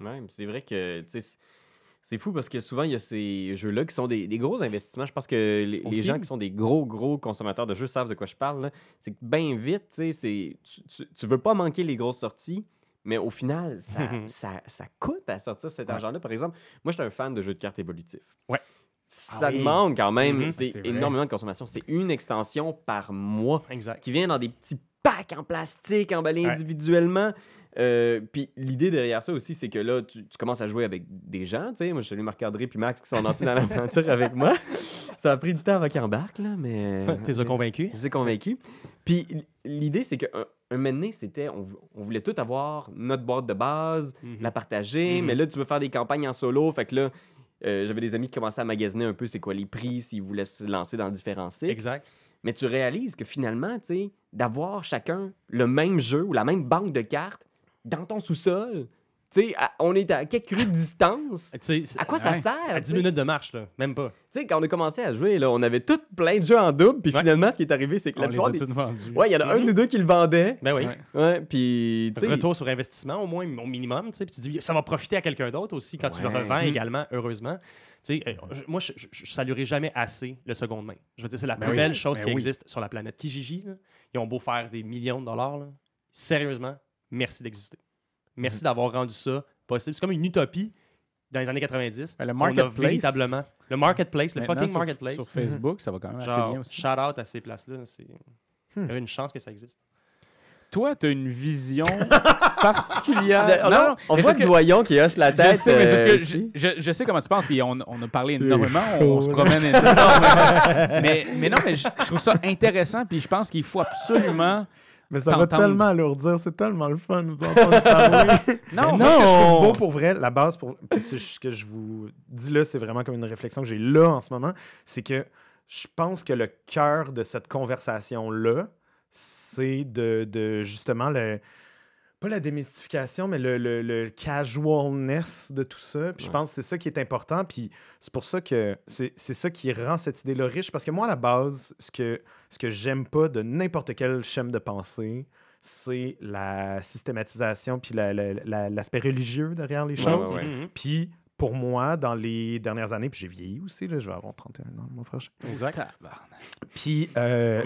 Ouais, c'est vrai que c'est- fou parce que souvent il y a ces jeux-là qui sont des, des gros investissements. Je pense que les, gens qui sont des gros, gros consommateurs de jeux savent de quoi je parle. C'est que bien vite, tu tu, tu, veux pas manquer les grosses sorties, mais au final, ça, ça, ça coûte à sortir cet Ouais. argent-là. Par exemple, moi, je suis un fan de jeux de cartes évolutifs. Ouais. Ça Ah oui. demande quand même, Mhm. c'est C'est vrai. énormément de consommation. C'est une extension par mois Exact. qui vient dans des petits packs en plastique emballés Ouais. individuellement. Euh, puis l'idée derrière ça aussi, c'est que là, tu, tu commences à jouer avec des gens. Tu sais, moi, je salue Marc-André puis Max qui sont lancés dans l'aventure avec moi. Ça a pris du temps avant qu'ils embarquent, là, mais. T'es convaincu? Je vous ai convaincu. Puis l'idée, c'est qu'un un moment donné, c'était. On, on voulait tout avoir notre boîte de base, Mhm. la partager, Mhm. mais là, tu veux faire des campagnes en solo. Fait que là, euh, j'avais des amis qui commençaient à magasiner un peu c'est quoi les prix, s'ils voulaient se lancer dans différents sites. Exact. Mais tu réalises que finalement, tu sais, d'avoir chacun le même jeu ou la même banque de cartes dans ton sous-sol, tu sais, à- on est à quelques rues de distance. À quoi ça Ouais. sert? à tu 10 sais? minutes de marche, là. Même pas. Tu sais, quand on a commencé à jouer, là, on avait tout plein de jeux en double, puis Ouais. finalement, ce qui est arrivé, c'est que On la les plupart a des... vendus. Ouais, il y en a un ou deux qui le vendaient. Ben oui. Ouais. Ouais, puis, tu sais... Retour sur investissement, au moins au minimum. tu sais, Puis tu dis, ça va profiter à quelqu'un d'autre aussi quand tu le revends Mhm. également, heureusement. Tu sais, euh, moi, je, je, je saluerai jamais assez le seconde main. Je veux dire, c'est la Ben plus oui. belle chose Ben qui oui. existe sur la planète. Kijiji, là, ils ont beau faire des millions de dollars. là, Sérieusement, merci d'exister. Merci d'avoir rendu ça possible. C'est comme une utopie dans les années 90. Ben, le On a marketplace- véritablement. Le marketplace, le fucking sur- marketplace. Sur Facebook, ça va quand même assez Genre, bien aussi. shout out à ces places-là. C'est Hmm. il y a une chance que ça existe. Toi, tu as une vision particulière. on Non, non, on voit que- doyon qui hoche la tête je sais, mais parce euh, que ici. je, je- je sais comment tu penses, puis on, on a parlé énormément, on, se promène énormément. mais, mais non, mais je, je trouve ça intéressant, puis je pense qu'il faut absolument. Mais ça va tellement alourdir, c'est tellement le fun de vous entendre parler. Non, Moi, ce que je trouve non! beau pour vrai, la base pour. puis c'est ce que je vous dis là, c'est vraiment comme une réflexion que j'ai là en ce moment. C'est que je pense que le cœur de cette conversation-là, c'est de, de justement le. Pas la démystification, mais le, le- le casualness de tout ça. Puis je pense que c'est ça qui est important. Puis c'est pour ça que c'est ça qui rend cette idée-là riche. Parce que moi, à la base, ce que, ce que j'aime pas de n'importe quel schéma de pensée, c'est la systématisation puis la- la- la- l'aspect religieux derrière les choses. ouais, ouais. Mhm. Puis pour moi, dans les dernières années, puis j'ai vieilli aussi, là, je vais avoir 31 ans le mois prochain. Exact. Puis, euh,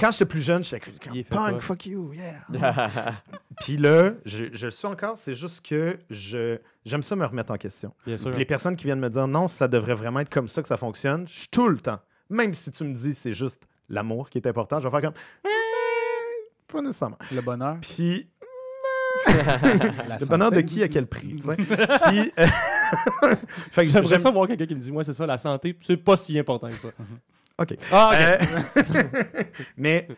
quand j'étais plus jeune, j'étais comme, punk, pas. fuck you, yeah. Puis là, je, je le suis encore, c'est juste que je j'aime ça me remettre en question. Bien sûr. Puis les personnes qui viennent me dire non, ça devrait vraiment être comme ça que ça fonctionne, je suis tout le temps. Même si tu me dis c'est juste l'amour qui est important, je vais faire comme Eh, pas nécessairement. Le bonheur. Puis le bonheur de qui à quel prix, tu sais. Puis euh, fait que J'aimerais j'aime ça voir quelqu'un qui me dit Moi, c'est ça, la santé, c'est pas si important que ça. OK. Ah. Euh, mais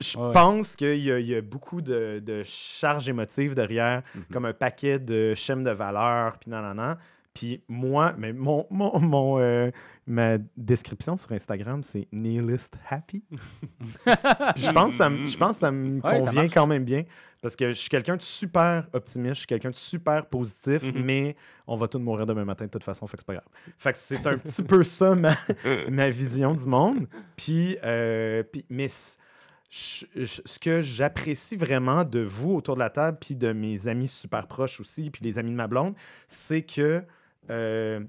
je Ouais. pense qu'il y, a- il y a beaucoup de, de charges émotives derrière, Mhm. comme un paquet de schèmes de valeurs, puis nan, nan, nan. Puis moi, mais mon, mon, mon, euh, ma description sur Instagram, c'est nihilist happy. Puis je pense que ça, me- je pense que ça me Ouais, ça convient quand même bien. Parce que je suis quelqu'un de super optimiste, je suis quelqu'un de super positif, Mhm. mais on va tous mourir demain matin de toute façon, fait que c'est pas grave. Fait que c'est un petit peu ça ma, ma vision du monde. Puis, euh, puis- mais c- je- je- ce que j'apprécie vraiment de vous autour de la table, puis de mes amis super proches aussi, puis les amis de ma blonde, c'est que euh,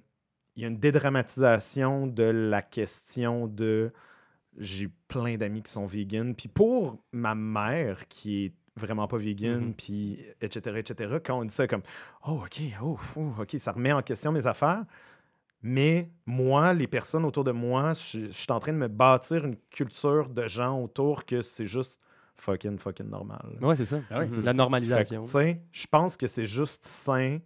il y a une dédramatisation de la question de j'ai plein d'amis qui sont véganes. Puis pour ma mère qui est vraiment pas vegan, Mhm. puis etc., etc., quand on dit ça comme oh, OK, oh, OK, ça remet en question mes affaires. Mais moi, les personnes autour de moi, je, je suis en train de me bâtir une culture de gens autour que c'est juste fucking, fucking normal. Ouais, c'est ça. Ah c'est La normalisation. Je pense que c'est juste sain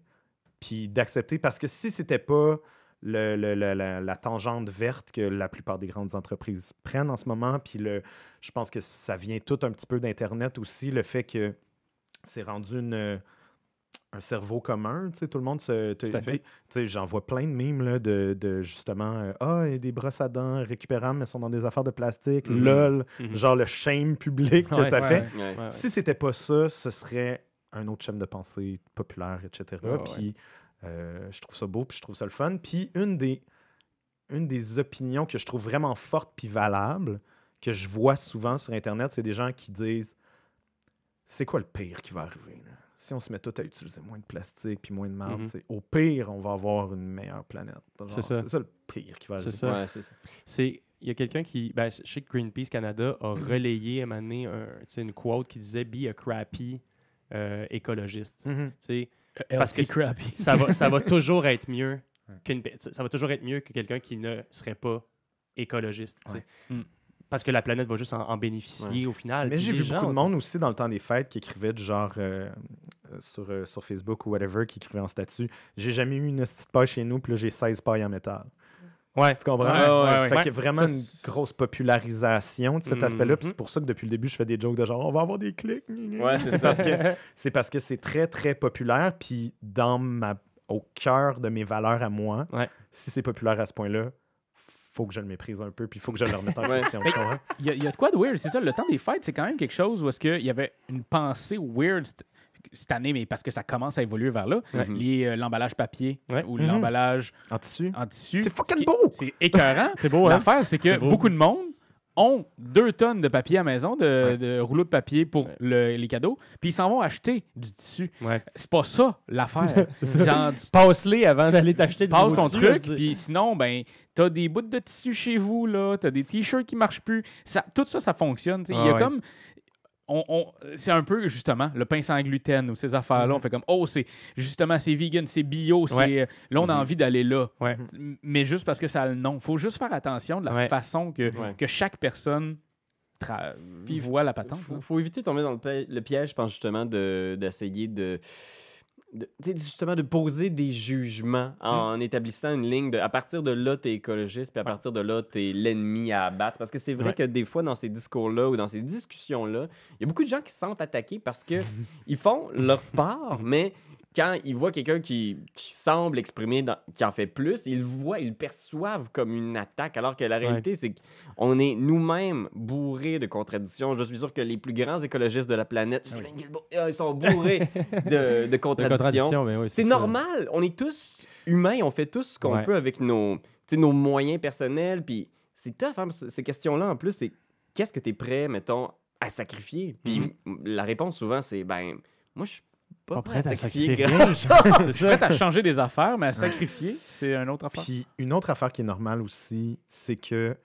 puis d'accepter parce que si c'était pas le- le- le- la, la tangente verte que la plupart des grandes entreprises prennent en ce moment, puis le, je pense que ça vient tout un petit peu d'Internet aussi, le fait que c'est rendu une, un cerveau commun, tu sais, tout le monde se... tu sais, J'en vois plein de mimes là, de, de justement, euh, ah, il y a des brosses à dents récupérables, mais sont dans des affaires de plastique, Mhm. lol, Mhm. genre le shame public que Ouais, ça ouais, fait. ouais. Si c'était pas ça, ce serait un autre chaîne de pensée populaire, etc. Puis euh, je trouve ça beau, puis je trouve ça le fun. Puis une des, une des opinions que je trouve vraiment forte puis valable, que je vois souvent sur Internet, c'est des gens qui disent c'est quoi le pire qui va arriver là? Si on se met tout à utiliser moins de plastique puis moins de marde, Mhm. au pire, on va avoir une meilleure planète. C'est ça. C'est ça le pire qui va C'est arriver. ça. Ouais, c'est ça. Il y a quelqu'un qui ben, je sais que Greenpeace Canada a relayé à un moment donné un- tu sais, une quote qui disait be a crappy euh, écologiste. Mhm. Tu sais, Parce que ça va ça va toujours être mieux qu'une ça va toujours être mieux que quelqu'un qui ne serait pas écologiste, tu sais. Ouais. Mm. Parce que la planète va juste en, en bénéficier au final. Mais j'ai vu gens beaucoup de monde aussi dans le temps des fêtes qui écrivait du genre euh, euh, sur, euh, sur Facebook ou whatever, qui écrivait en statut J'ai jamais eu une petite paille chez nous, puis là j'ai 16 pailles en métal. Ouais. Tu comprends? Ouais, ouais, ouais. Fait qu'il y a vraiment Ça, une grosse popularisation de cet aspect-là. Puis Mhm. c'est pour ça que depuis le début, je fais des jokes de genre on va avoir des clics. Ouais, c'est parce que c'est parce que c'est très, très populaire. Puis dans ma au cœur de mes valeurs à moi, Ouais. si c'est populaire à ce point-là, faut que je le méprise un peu, puis il faut que je le remette en question. Il y, a, il y a de quoi de weird, c'est ça. Le temps des fêtes, c'est quand même quelque chose où est-ce qu'il y avait une pensée weird cette- année, mais parce que ça commence à évoluer vers là. Euh, l'emballage papier Ouais. ou Mhm. l'emballage En tissu. en tissu. C'est fucking beau! C'est écœurant. C'est beau, hein? L'affaire, c'est que beaucoup de monde ont deux tonnes de papier à la maison, de, Ouais. de rouleaux de papier pour Ouais. le- les cadeaux, puis ils s'en vont acheter du tissu. Ouais. C'est pas ça l'affaire. C'est ça. Genre, tu Passe-les avant d'aller t'acheter du passes beau ton tissu, truc, puis sinon, ben, t'as des bouts de tissu chez vous, là, t'as des t-shirts qui marchent plus. Ça, tout ça, ça fonctionne. Il y a Ah ouais. comme. On, on- c'est un peu justement le pain sans gluten ou ces affaires-là. Mhm. On fait comme oh c'est justement c'est vegan, c'est bio, c'est Ouais. là on a Mhm. envie d'aller là. Ouais. Mais juste parce que ça a le nom. Faut juste faire attention de la Ouais. façon que, que chaque personne tra- Puis voit la patente. faut, faut éviter de tomber dans le, pi- le piège, je pense justement, de- d'essayer de, de- justement de poser des jugements en établissant une ligne de à partir de là, tu es écologiste, puis à partir de là, tu es l'ennemi à abattre. Parce que c'est vrai Ouais. que des fois, dans ces discours-là ou dans ces discussions-là, il y a beaucoup de gens qui se sentent attaqués parce que ils font leur part, mais quand ils voient quelqu'un qui, qui semble exprimer, dans- qui en fait plus, ils le voient, ils le perçoivent comme une attaque, alors que la réalité, c'est qu'on est nous-mêmes bourrés de contradictions. Je suis sûr que les plus grands écologistes de la planète, ils sont bourrés de, contradictions. oui, C'est normal. On est tous humains. On fait tout ce qu'on Ouais. peut avec nos, nos moyens personnels. Puis c'est tough, hein, ces questions-là, en plus. C'est qu'est-ce que tu es prêt, mettons, à sacrifier? Puis Mhm. m- la réponse, souvent, c'est ben, moi, je suis pas, Pas prêt à prête à sacrifier sacrifier grand-chose. C'est. Prête à changer des affaires, mais à sacrifier, c'est un autre affaire. Puis une autre affaire qui est normale aussi, c'est que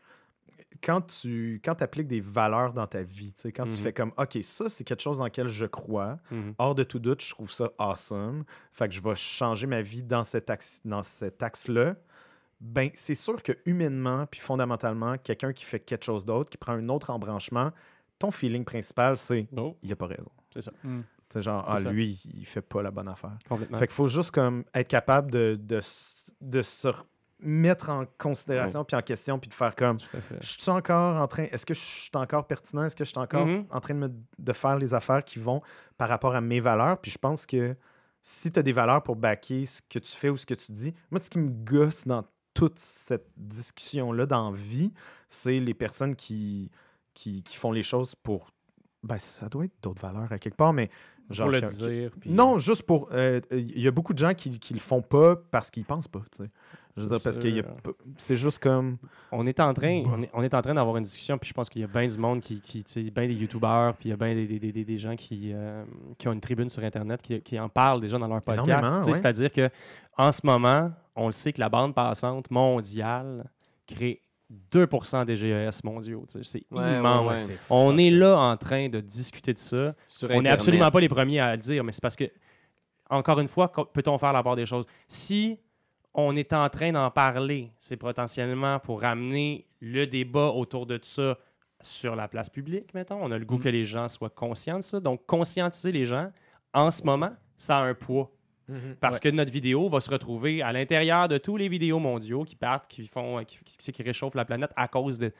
quand tu quand appliques des valeurs dans ta vie, tu sais, quand tu Mhm. fais comme OK, ça, c'est quelque chose dans lequel je crois, Mhm. hors de tout doute, je trouve ça awesome. Fait que je vais changer ma vie dans cet axe, dans cet axe-là. Ben, c'est sûr que humainement, puis fondamentalement, quelqu'un qui fait quelque chose d'autre, qui prend un autre embranchement, ton feeling principal, c'est Oh, il a pas raison. c'est ça. C'est genre, ah, ça. lui, il fait pas la bonne affaire. Complètement. Fait qu'il faut juste comme être capable de, de, de se mettre en considération puis en question puis de faire comme je suis encore en train est-ce que je suis encore pertinent? Est-ce que je suis encore Mhm. en train de, me, de faire les affaires qui vont par rapport à mes valeurs? Puis je pense que si tu as des valeurs pour backer ce que tu fais ou ce que tu dis moi ce qui me gosse dans toute cette discussion là dans la vie c'est les personnes qui, qui qui font les choses pour ben ça doit être d'autres valeurs à quelque part mais genre Pour le qui- dire. puis- non, juste pour. euh, Il y a beaucoup de gens qui, qui le font pas parce qu'ils pensent pas. tu sais. Je veux C'est dire, parce que c'est juste comme. On est en train, on est, on est en train d'avoir une discussion, puis je pense qu'il y a bien du monde qui, qui tu sais, bien des youtubeurs, puis il y a bien des, des, des, des- gens qui, euh, qui ont une tribune sur Internet, qui, qui en parlent déjà dans leur podcast. Énormément, tu sais, ouais. C'est-à-dire que en ce moment, on le sait que la bande passante mondiale crée 2% des GES mondiaux. C'est Ouais, immense. ouais. On est là en train de discuter de ça. Sur On n'est absolument pas les premiers à le dire, mais c'est parce que, encore une fois, peut-on faire la part des choses? Si on est en train d'en parler, c'est potentiellement pour ramener le débat autour de ça sur la place publique, mettons. On a le goût Mm. que les gens soient conscients de ça. Donc, conscientiser les gens, en ce moment, ça a un poids. Parce que notre vidéo va se retrouver à l'intérieur de tous les vidéos mondiaux qui partent, qui font, qui, qui- qui réchauffent la planète à cause de,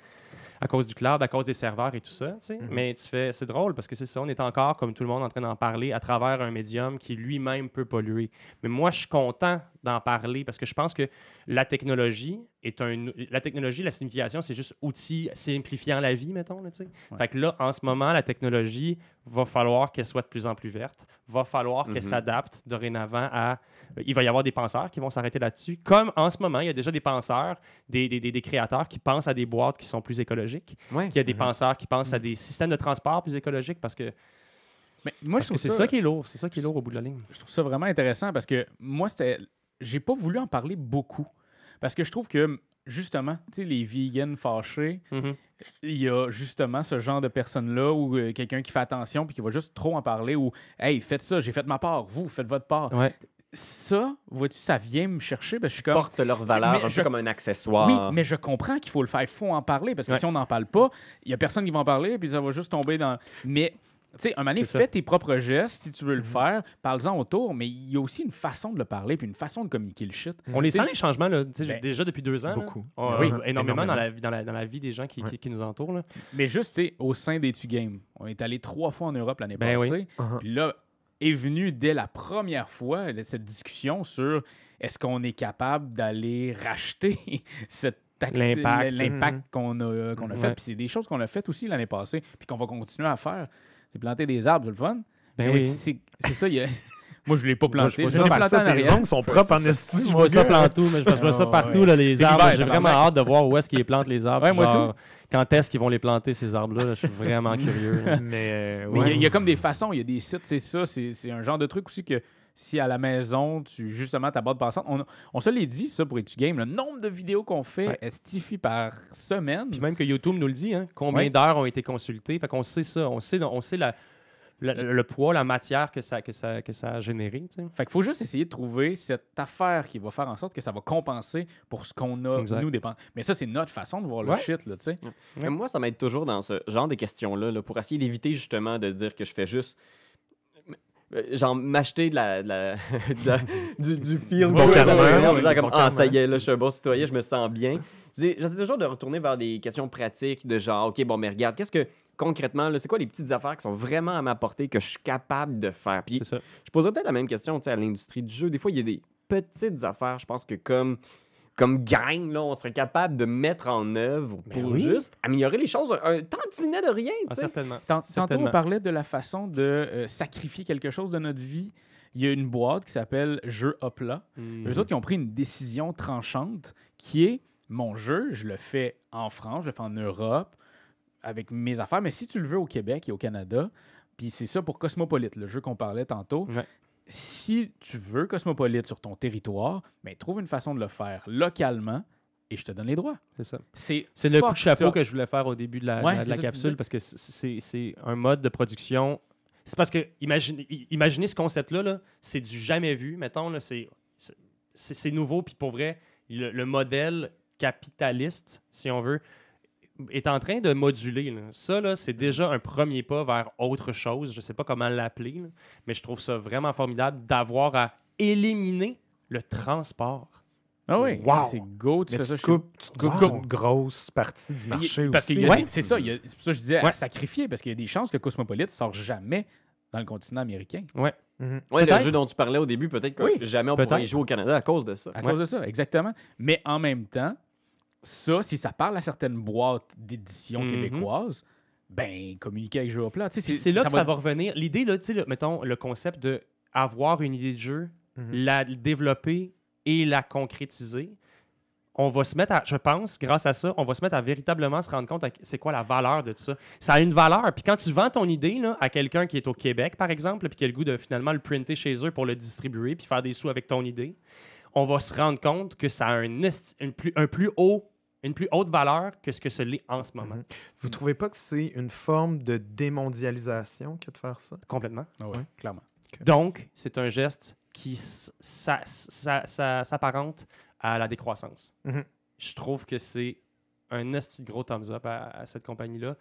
à cause du cloud, à cause des serveurs et tout ça. Mhm. Mais tu fais, c'est drôle parce que c'est ça, on est encore comme tout le monde en train d'en parler à travers un médium qui lui-même peut polluer. Mais moi, je suis content d'en parler parce que je pense que la technologie est un, la technologie, la signification, c'est juste outil simplifiant la vie, mettons. Là. Ouais. Fait que là, en ce moment, la technologie va falloir qu'elle soit de plus en plus verte, va falloir qu'elle Mhm. s'adapte dorénavant à il va y avoir des penseurs qui vont s'arrêter là-dessus. Comme en ce moment, il y a déjà des penseurs, des, des- des- des créateurs qui pensent à des boîtes qui sont plus écologiques, Ouais. qu'il y a des Mhm. penseurs qui pensent à des systèmes de transport plus écologiques parce que, Mais moi, parce je que trouve c'est ça, qui est lourd. C'est ça qui est lourd au bout de la ligne. je trouve ça vraiment intéressant parce que moi, c'était. J'ai pas voulu en parler beaucoup. Parce que je trouve que, justement, tu sais, les vegans fâchés, Mhm. il y a justement ce genre de personnes-là ou euh, quelqu'un qui fait attention puis qui va juste trop en parler ou Hey, faites ça, j'ai fait ma part, vous, faites votre part. Ouais. Ça, vois-tu, ça vient me chercher parce que je suis comme. portent leur valeur Mais un je- peu comme un accessoire. Oui, mais je comprends qu'il faut le faire. Il faut en parler parce que Ouais. si on n'en parle pas, il y a personne qui va en parler puis ça va juste tomber dans. Mais. Tu sais, un moment donné, fais tes propres gestes si tu veux le Mhm. faire, parle-en autour, mais il y a aussi une façon de le parler puis une façon de communiquer le shit. On les Tu sent les changements là, tu sais, Ben, déjà depuis deux ans. là. Beaucoup. On- Oui, euh, énormément, énormément. Dans, la, vie- dans, la, dans la vie des gens qui, Ouais. qui, qui nous entourent. Là. Mais juste, tu sais, au sein des Tu-Games, on est allé trois fois en Europe l'année Ben passée. Uh-huh. Puis là, est venue dès la première fois cette discussion sur est-ce qu'on est capable d'aller racheter cette L'impact. l'impact Mhm. qu'on a, qu'on a fait. Ouais. Puis c'est des choses qu'on a faites aussi l'année passée, puis qu'on va continuer à faire. C'est planter des arbres, c'est le fun. Ben oui. c'est ça, il y a- moi je ne l'ai pas planté. Moi, Je je l'ai vois planté ça, en arrière. ongles sont propres en Je esti. vois ça partout, mais je, je vois ça partout, ouais. là, les arbres. J'ai vraiment hâte de voir où est-ce qu'ils plantent les arbres. Ouais, moi genre, quand est-ce qu'ils vont les planter, ces arbres-là? là? Je suis vraiment curieux. là. Mais, euh, il y a- ouais. il y, a comme des façons, il y a des sites, c'est ça. C'est c'est un genre de truc aussi que si à la maison, tu justement ta boîte passante, on, on se l'est dit, ça, pour Etu Game, le nombre de vidéos qu'on fait Ouais. estifie par semaine. Puis même que YouTube nous le dit, hein, combien Ouais. d'heures ont été consultées. Fait qu'on sait ça. On sait, on sait la, la- le poids, la matière que ça, que ça, que ça a généré. Fait qu'il faut juste essayer de trouver cette affaire qui va faire en sorte que ça va compenser pour ce qu'on a, Exact. nous, dépend. Mais ça, c'est notre façon de voir le Ouais. shit, là, tu sais. Mais moi, ça m'aide toujours dans ce genre de questions-là, là, pour essayer d'éviter justement de dire que je fais juste. Euh, Genre, m'acheter de la, de la- de la- du, du Du bon comme, ah, ça y est, là, je suis un bon citoyen, je me sens bien. j'essaie toujours de retourner vers des questions pratiques de genre, OK, bon, mais regarde, qu'est-ce que concrètement, c'est quoi les petites affaires qui sont vraiment à ma portée que je suis capable de faire? Puis je poserais peut-être la même question à l'industrie du jeu. Des fois, il y a des petites affaires, je pense que comme, comme gang, là, on serait capable de mettre en œuvre Ben pour oui. juste améliorer les choses. Un, un tantinet de rien, Ah, tu sais. certainement. Tant- Tantôt, Certainement. on parlait de la façon de euh, sacrifier quelque chose de notre vie. Il y a une boîte qui s'appelle Jeux Hopla. Mhm. Eux autres, ils ont pris une décision tranchante qui est mon jeu, je le fais en France, je le fais en Europe, avec mes affaires. Mais si tu le veux au Québec et au Canada, puis c'est ça pour Cosmopolite, le jeu qu'on parlait tantôt. Ouais. Si tu veux Cosmopolite sur ton territoire, ben, trouve une façon de le faire localement et je te donne les droits. C'est ça. C'est le coup de chapeau que je voulais faire au début de la, Ouais, de capsule parce que c'est- un mode de production. C'est parce que imaginez, i- imaginez ce concept-là, là, c'est du jamais vu, mettons, c'est nouveau, puis pour vrai, le, le modèle capitaliste, si on veut, est en train de moduler. là. Ça, là, c'est déjà un premier pas vers autre chose. Je ne sais pas comment l'appeler, mais je trouve ça vraiment formidable d'avoir à éliminer le transport. Ah oui, Wow. c'est go, tu Mais fais tu ça coupes, tu te coupes Wow. comme une grosse partie du marché parce aussi. des- c'est ça, c'est pour ça que je disais à Ouais. sacrifier, parce qu'il y a des chances que Cosmopolite sort jamais dans le continent américain. Mhm. Ouais, le jeu dont tu parlais au début, peut-être que Oui, jamais on pourra y jouer au Canada à cause de ça. À Ouais. cause de ça, exactement. Mais en même temps, ça, si ça parle à certaines boîtes d'édition Mhm. québécoises, ben, communiquer avec Jeux Plat. C'est là que ça va revenir. L'idée, là, tu sais, là, mettons, le concept de avoir une idée de jeu, Mhm. la développer et la concrétiser. On va se mettre à, je pense, grâce à ça, on va se mettre à véritablement se rendre compte c'est quoi la valeur de ça. Ça a une valeur. Puis quand tu vends ton idée là, à quelqu'un qui est au Québec, par exemple, puis qui a le goût de finalement le printer chez eux pour le distribuer puis faire des sous avec ton idée, on va se rendre compte que ça a un, une, plus, un plus haut, une plus haute valeur que ce que ce l'est en ce moment. Mhm. Vous trouvez pas que c'est une forme de démondialisation que de faire ça? Complètement. Ah ouais, clairement. Donc, c'est un geste qui s'apparente à la décroissance. Mhm. Je trouve que c'est un esti gros thumbs up à, à cette compagnie-là.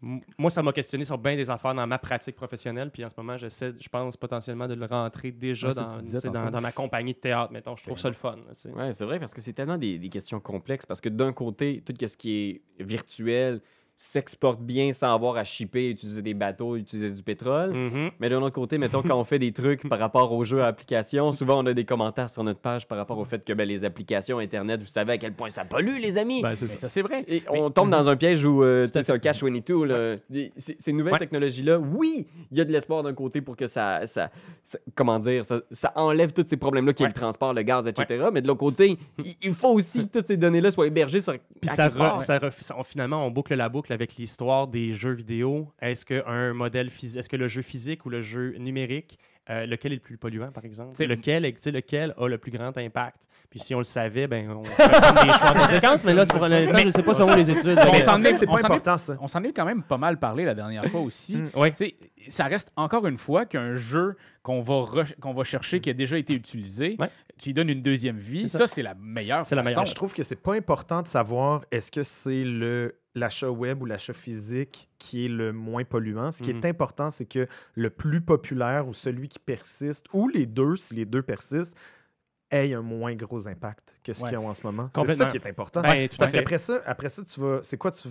Moi, ça m'a questionné sur bien des affaires dans ma pratique professionnelle, puis en ce moment, j'essaie, je pense, potentiellement de le rentrer déjà Ouais, dans, disais dans, ma compagnie de théâtre, mettons. Je trouve ça le fun. Ouais, c'est vrai, parce que c'est tellement des, des questions complexes. Parce que d'un côté, tout ce qui est virtuel s'exporte bien sans avoir à shipper, utiliser des bateaux, utiliser du pétrole. Mhm. Mais d'un autre côté, mettons, quand on fait des trucs par rapport aux jeux à applications, souvent on a des commentaires sur notre page par rapport au fait que ben, les applications Internet, vous savez à quel point ça pollue, les amis. Ben, c'est Mais ça. ça, c'est vrai. Et on tombe dans un piège où euh, tu sais, à c'est un catch 22. Là. Des- Ces, ces nouvelles Ouais. technologies-là, oui, il y a de l'espoir d'un côté pour que ça, ça, ça- comment dire, ça, ça enlève tous ces problèmes-là qui est Ouais. le transport, le gaz, etc. Mais de l'autre côté, il, faut aussi que toutes ces données-là soient hébergées sur. Puis ça, re- ça ref- ça- on- finalement, on boucle la boucle avec l'histoire des jeux vidéo. Est-ce que un modèle phys- est-ce que le jeu physique ou le jeu numérique, euh, lequel est le plus polluant, par exemple? C'est- lequel, est- tu sais, lequel a le plus grand impact? Puis si on le savait, ben on ferait des choix en conséquence. Mais là, c'est pour l'instant, je ne sais pas sur où les études. On s'en est- c'est on pas s'en est- important, ça. On s'en est quand même pas mal parlé la dernière fois aussi. Mm. Ouais. Tu sais, ça reste encore une fois qu'un jeu qu'on va, qu'on va chercher qui a déjà été utilisé, Ouais. tu lui donnes une deuxième vie. Ça, ça. c'est la meilleure. C'est la meilleure. Je trouve que c'est pas important de savoir est-ce que c'est le l'achat web ou l'achat physique qui est le moins polluant. Ce qui Mhm. est important, c'est que le plus populaire ou celui qui persiste, ou les deux, si les deux persistent, ait un moins gros impact que ce Ouais. qu'ils ont en ce moment. C'est ça qui est important. Ben, Parce qu'après ça, après ça, tu vas. C'est quoi tu.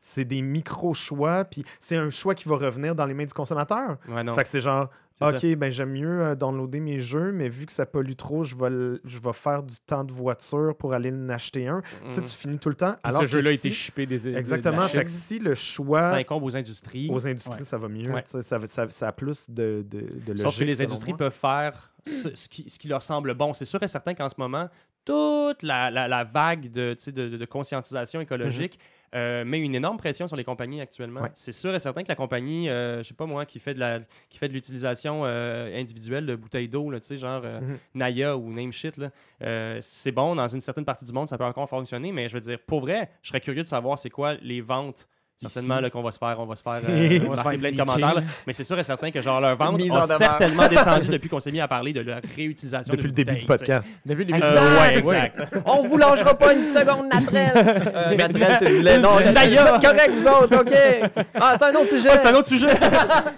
C'est des micro-choix, puis c'est un choix qui va revenir dans les mains du consommateur. Ouais, non. Fait que c'est genre, OK, ben j'aime mieux euh, downloader mes jeux, mais vu que ça pollue trop, je vais, je vais faire du temps de voiture pour aller en acheter un. Tu sais, Mhm. tu finis tout le temps. Puis Alors ce jeu-là a si- été shippé des de- de Exactement. Fait que si le choix Ça incombe aux industries. aux industries, Ouais. ça va mieux. Ouais. Ça, ça, ça a plus de, de, de Sauf que logique, les industries moi. peuvent faire ce, ce qui, ce qui leur semble bon. C'est sûr et certain qu'en ce moment, toute la, la- la vague de, de, de- de conscientisation écologique euh, met une énorme pression sur les compagnies actuellement. Ouais. C'est sûr et certain que la compagnie, euh, je sais pas moi, qui fait de la qui fait de l'utilisation euh, individuelle de bouteilles d'eau, tu sais, genre euh, Mhm. Naya ou name shit, là, euh, c'est bon dans une certaine partie du monde, ça peut encore fonctionner, mais je veux dire, pour vrai, je serais curieux de savoir c'est quoi les ventes. Certainement qu'on va se faire, on va se faire, euh, On va se marquer faire plein de commentaires, là. mais c'est sûr et certain que genre leur vente Mise a demeure. certainement descendu depuis qu'on s'est mis à parler de la réutilisation Depuis de le début du podcast. Depuis le début Exact. du- Euh, ouais, Ouais. exact. On vous lâchera pas une seconde, Natrel. Euh, Natrel, c'est du lait. Non, vous D'ailleurs. êtes correct, vous autres, OK. Ah, c'est un autre sujet. Ah, c'est un autre sujet.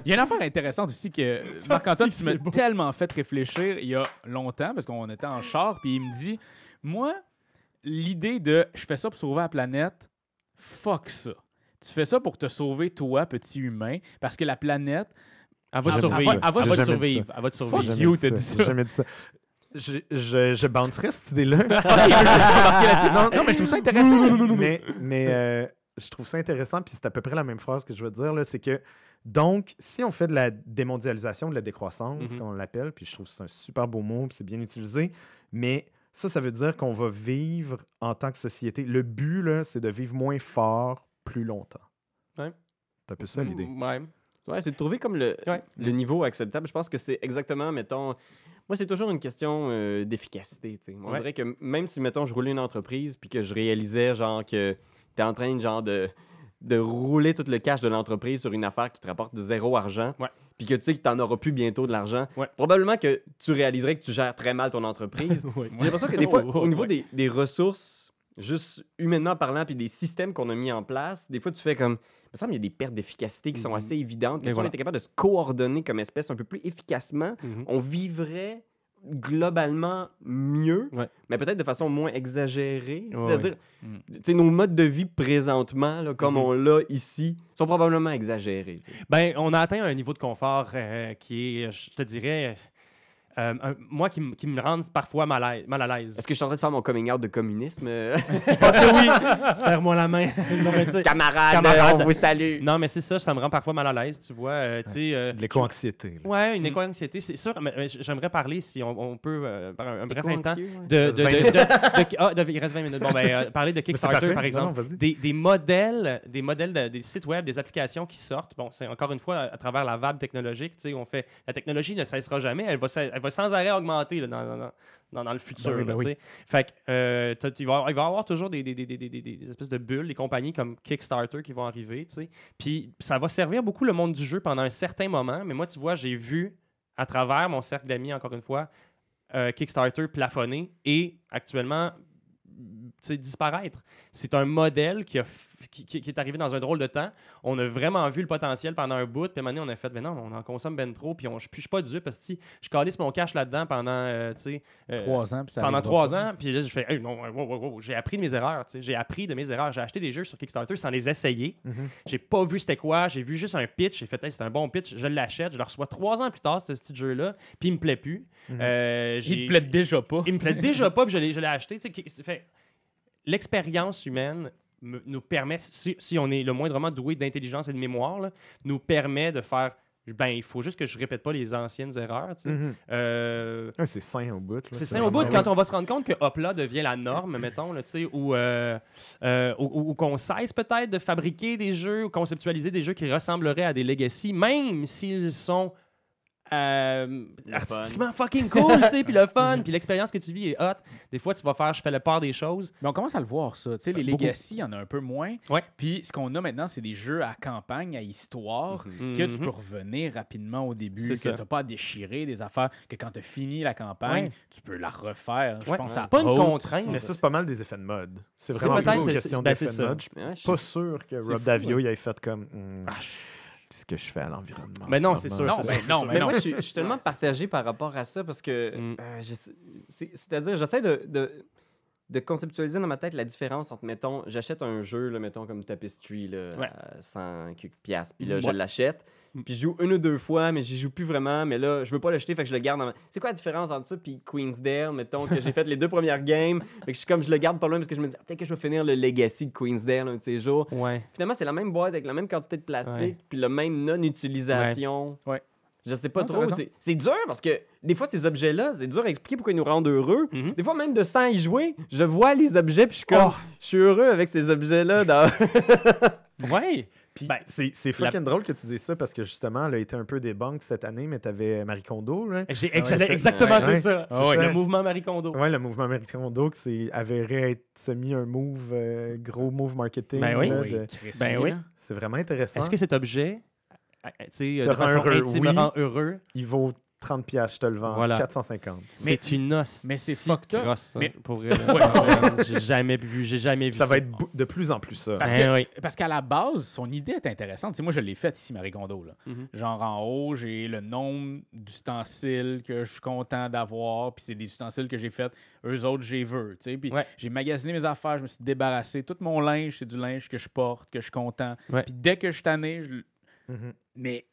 Il y a une affaire intéressante aussi que Marc-Antoine, tu m'as tellement fait réfléchir il y a longtemps, parce qu'on était en char, puis il me dit Moi, l'idée de je fais ça pour sauver la planète, fuck ça. Tu fais ça pour te sauver toi, petit humain, parce que la planète, Elle va te survivre. elle va- te survivre. Elle va te Fuck survivre. Jamais you, t'as dit ça. J'ai Jamais dit ça. Je, je, je bouncerais cette idée-là. non, non, mais je trouve ça intéressant. mais mais euh, je trouve ça intéressant, puis c'est à peu près la même phrase que je veux dire, c'est que, donc, si on fait de la démondialisation, de la décroissance, Mhm. qu'on l'appelle, puis je trouve que c'est un super beau mot, puis c'est bien utilisé, mais ça, ça veut dire qu'on va vivre en tant que société. Le but, là, c'est de vivre moins fort plus longtemps. Ouais. C'est un peu ça l'idée. Ouais. Ouais, c'est de trouver comme le, Ouais. le niveau acceptable. Je pense que c'est exactement, mettons. Moi, c'est toujours une question euh, d'efficacité. On Ouais. dirait que même si, mettons, je roulais une entreprise puis que je réalisais, genre, que tu es en train, genre, de, de rouler tout le cash de l'entreprise sur une affaire qui te rapporte zéro argent, Ouais. puis que tu sais que tu n'en auras plus bientôt de l'argent, Ouais. probablement que tu réaliserais que tu gères très mal ton entreprise. Ouais. J'ai l'impression que des fois, au niveau ouais. des, des ressources, juste humainement parlant, puis des systèmes qu'on a mis en place, des fois, tu fais comme. Il me semble qu'il y a des pertes d'efficacité qui sont Mhm. assez évidentes. Que Mais si voilà. on était capable de se coordonner comme espèce un peu plus efficacement, Mhm. on vivrait globalement mieux, Ouais. mais peut-être de façon moins exagérée. C'est-à-dire, ouais. sais, nos modes de vie présentement, là, comme Mhm. on l'a ici, sont probablement exagérés. Ben, on a atteint un niveau de confort euh, qui est, je te dirais, euh, un- moi qui, m- qui me rend parfois mal à, mal à l'aise. Est-ce que je suis en train de faire mon coming out de communisme? euh? Je pense que oui. Serre-moi la main. non, mais tu sais- Camarades, Camarades. on vous salue! non, mais c'est ça, ça me rend parfois mal à l'aise, tu vois. euh, tu sais, euh, De l'éco-anxiété. là. Ouais, une Mm. éco-anxiété, c'est sûr. mais- mais j'aimerais parler, si on, on peut, euh, par un, un bref instant, Éco-anxieux, ouais. de, de, reste de- 20 de- de- ah, de- il reste 20 minutes. Bon, ben, euh, parler de Mais c'est Kickstarter, parfait. par exemple. non, vas-y. des, des modèles, des modèles de- des sites web, des applications qui sortent. Bon, c'est encore une fois à, à travers la vague technologique. Tu sais, on fait la technologie ne cessera jamais. Elle va, sa- elle va sans arrêt augmenter là, dans, dans- dans, dans le futur. Ben oui, ben oui. Fait que euh, il, va, il va y avoir toujours des, des, des, des, espèces de bulles, des compagnies comme Kickstarter qui vont arriver. Puis ça va servir beaucoup le monde du jeu pendant un certain moment. Mais moi, tu vois, j'ai vu à travers mon cercle d'amis, encore une fois, euh, Kickstarter plafonner et actuellement disparaître. C'est un modèle qui, a f- qui, qui- qui est arrivé dans un drôle de temps. On a vraiment vu le potentiel pendant un bout, puis à un moment donné, on a fait, mais non, on en consomme ben trop, puis on, je suis pas dupe, parce que si je calisse mon cash là-dedans pendant, euh, euh, Trois ans, puis ça pendant trois pas. ans, puis là, je fais, Hey, non, wow, wow, wow, j'ai appris de mes erreurs, j'ai appris de mes erreurs. J'ai acheté des jeux sur Kickstarter sans les essayer. Mhm. J'ai pas vu c'était quoi, j'ai vu juste un pitch, j'ai fait, hey, c'est un bon pitch, je l'achète, je le reçois trois ans plus tard, ce petit jeu-là, puis il me plaît plus. Mhm. Euh, Il te plaît déjà pas. il me plaît déjà pas, puis je l'ai, acheté. fait- L'expérience humaine nous permet, si, si on est le moindrement doué d'intelligence et de mémoire, là, nous permet de faire. Ben, il faut juste que je répète pas les anciennes erreurs. tu sais. Mhm. Euh, Ouais, c'est sain au bout. là. c'est ça, au bout, quand on va se rendre compte que Hopla devient la norme, mettons, là, tu sais, ou, euh, euh, ou qu'on cesse peut-être de fabriquer des jeux ou conceptualiser des jeux qui ressembleraient à des legacy, même s'ils sont euh, artistiquement fucking cool, tu sais, puis le fun, puis l'expérience que tu vis est hot. Des fois, tu vas faire, je fais le part des choses. Mais on commence à le voir, ça. Tu sais, les Beaucoup. Legacy, il y en a un peu moins. Ouais. Puis ce qu'on a maintenant, c'est des jeux à campagne, à histoire, que tu Mhm. peux revenir rapidement au début, que tu n'as pas à déchirer des affaires, que quand tu as fini la campagne, Ouais. tu peux la refaire. Je Ouais, pense c'est pas une contrainte. Mais ça, c'est pas mal des effets de mode. C'est C'est vraiment une c'est- question ben, d'effets de mode. Je suis pas sûr que Rob Davio il ait fait comme. Hmm, Qu'est-ce que je fais à l'environnement? Mais en non, ce c'est moment? sûr, Non, ben sûr, non, c'est mais Mais non. moi, je suis, je suis tellement partagé par rapport à ça parce que, Mm. euh, c'est-à-dire, j'essaie de, de, de conceptualiser dans ma tête la différence entre, mettons, j'achète un jeu, là, mettons, comme Tapestry, là, Ouais. à 100 quelques piastres, puis là, je l'achète, Mm. puis je joue une ou deux fois, mais j'y joue plus vraiment, mais là, je veux pas l'acheter, fait que je le garde dans ma... C'est quoi la différence entre ça puis Queensdale, mettons, que j'ai fait les deux premières games, fait que je suis comme, je le garde pas loin parce que je me dis, ah, peut-être que je vais finir le Legacy de Queensdale un de ces jours. Ouais. Finalement, c'est la même boîte avec la même quantité de plastique, puis la même non-utilisation. Ouais. Je sais pas Non, trop. C'est dur parce que des fois, ces objets-là, c'est dur à expliquer pourquoi ils nous rendent heureux. Mhm. Des fois, même de sans y jouer, je vois les objets, puis je suis comme, Oh. je suis heureux avec ces objets-là. Dans... Ouais. Ben, c'est c'est fucking drôle que tu dises ça parce que justement, elle a été un peu des banques cette année, mais t'avais Marie Kondo. Là. J'ai ouais, exactement ouais. dire ça. Ah ouais. Le mouvement Marie Kondo. Ouais, le mouvement Marie Kondo qui s'est avéré être semi un move, euh, gros move marketing. Ben oui. de- Ben oui, là. C'est vraiment intéressant. Est-ce que cet objet, Te de rend façon heureux, intime, oui. rend heureux? Il vaut 30 pièces, je te le vends. Voilà. 450. C'est une os. mais c'est fucked up. Grosse, ça, Mais- pour vrai. Ouais. j'ai jamais vu, j'ai jamais vu Ça va être de plus en plus ça. Parce Eh que- oui. Parce qu'à la base, son idée est intéressante. Tu sais, moi, je l'ai faite ici, Marie Kondo. Là. Mhm. Genre, en haut, j'ai le nombre d'ustensiles que je suis content d'avoir. Puis c'est des ustensiles que j'ai faits. Eux autres, j'ai veux. tu sais. Puis Ouais. j'ai magasiné mes affaires, je me suis débarrassé. Tout mon linge, c'est du linge que je porte, que je suis content. Puis dès que je suis tanné, je... Mais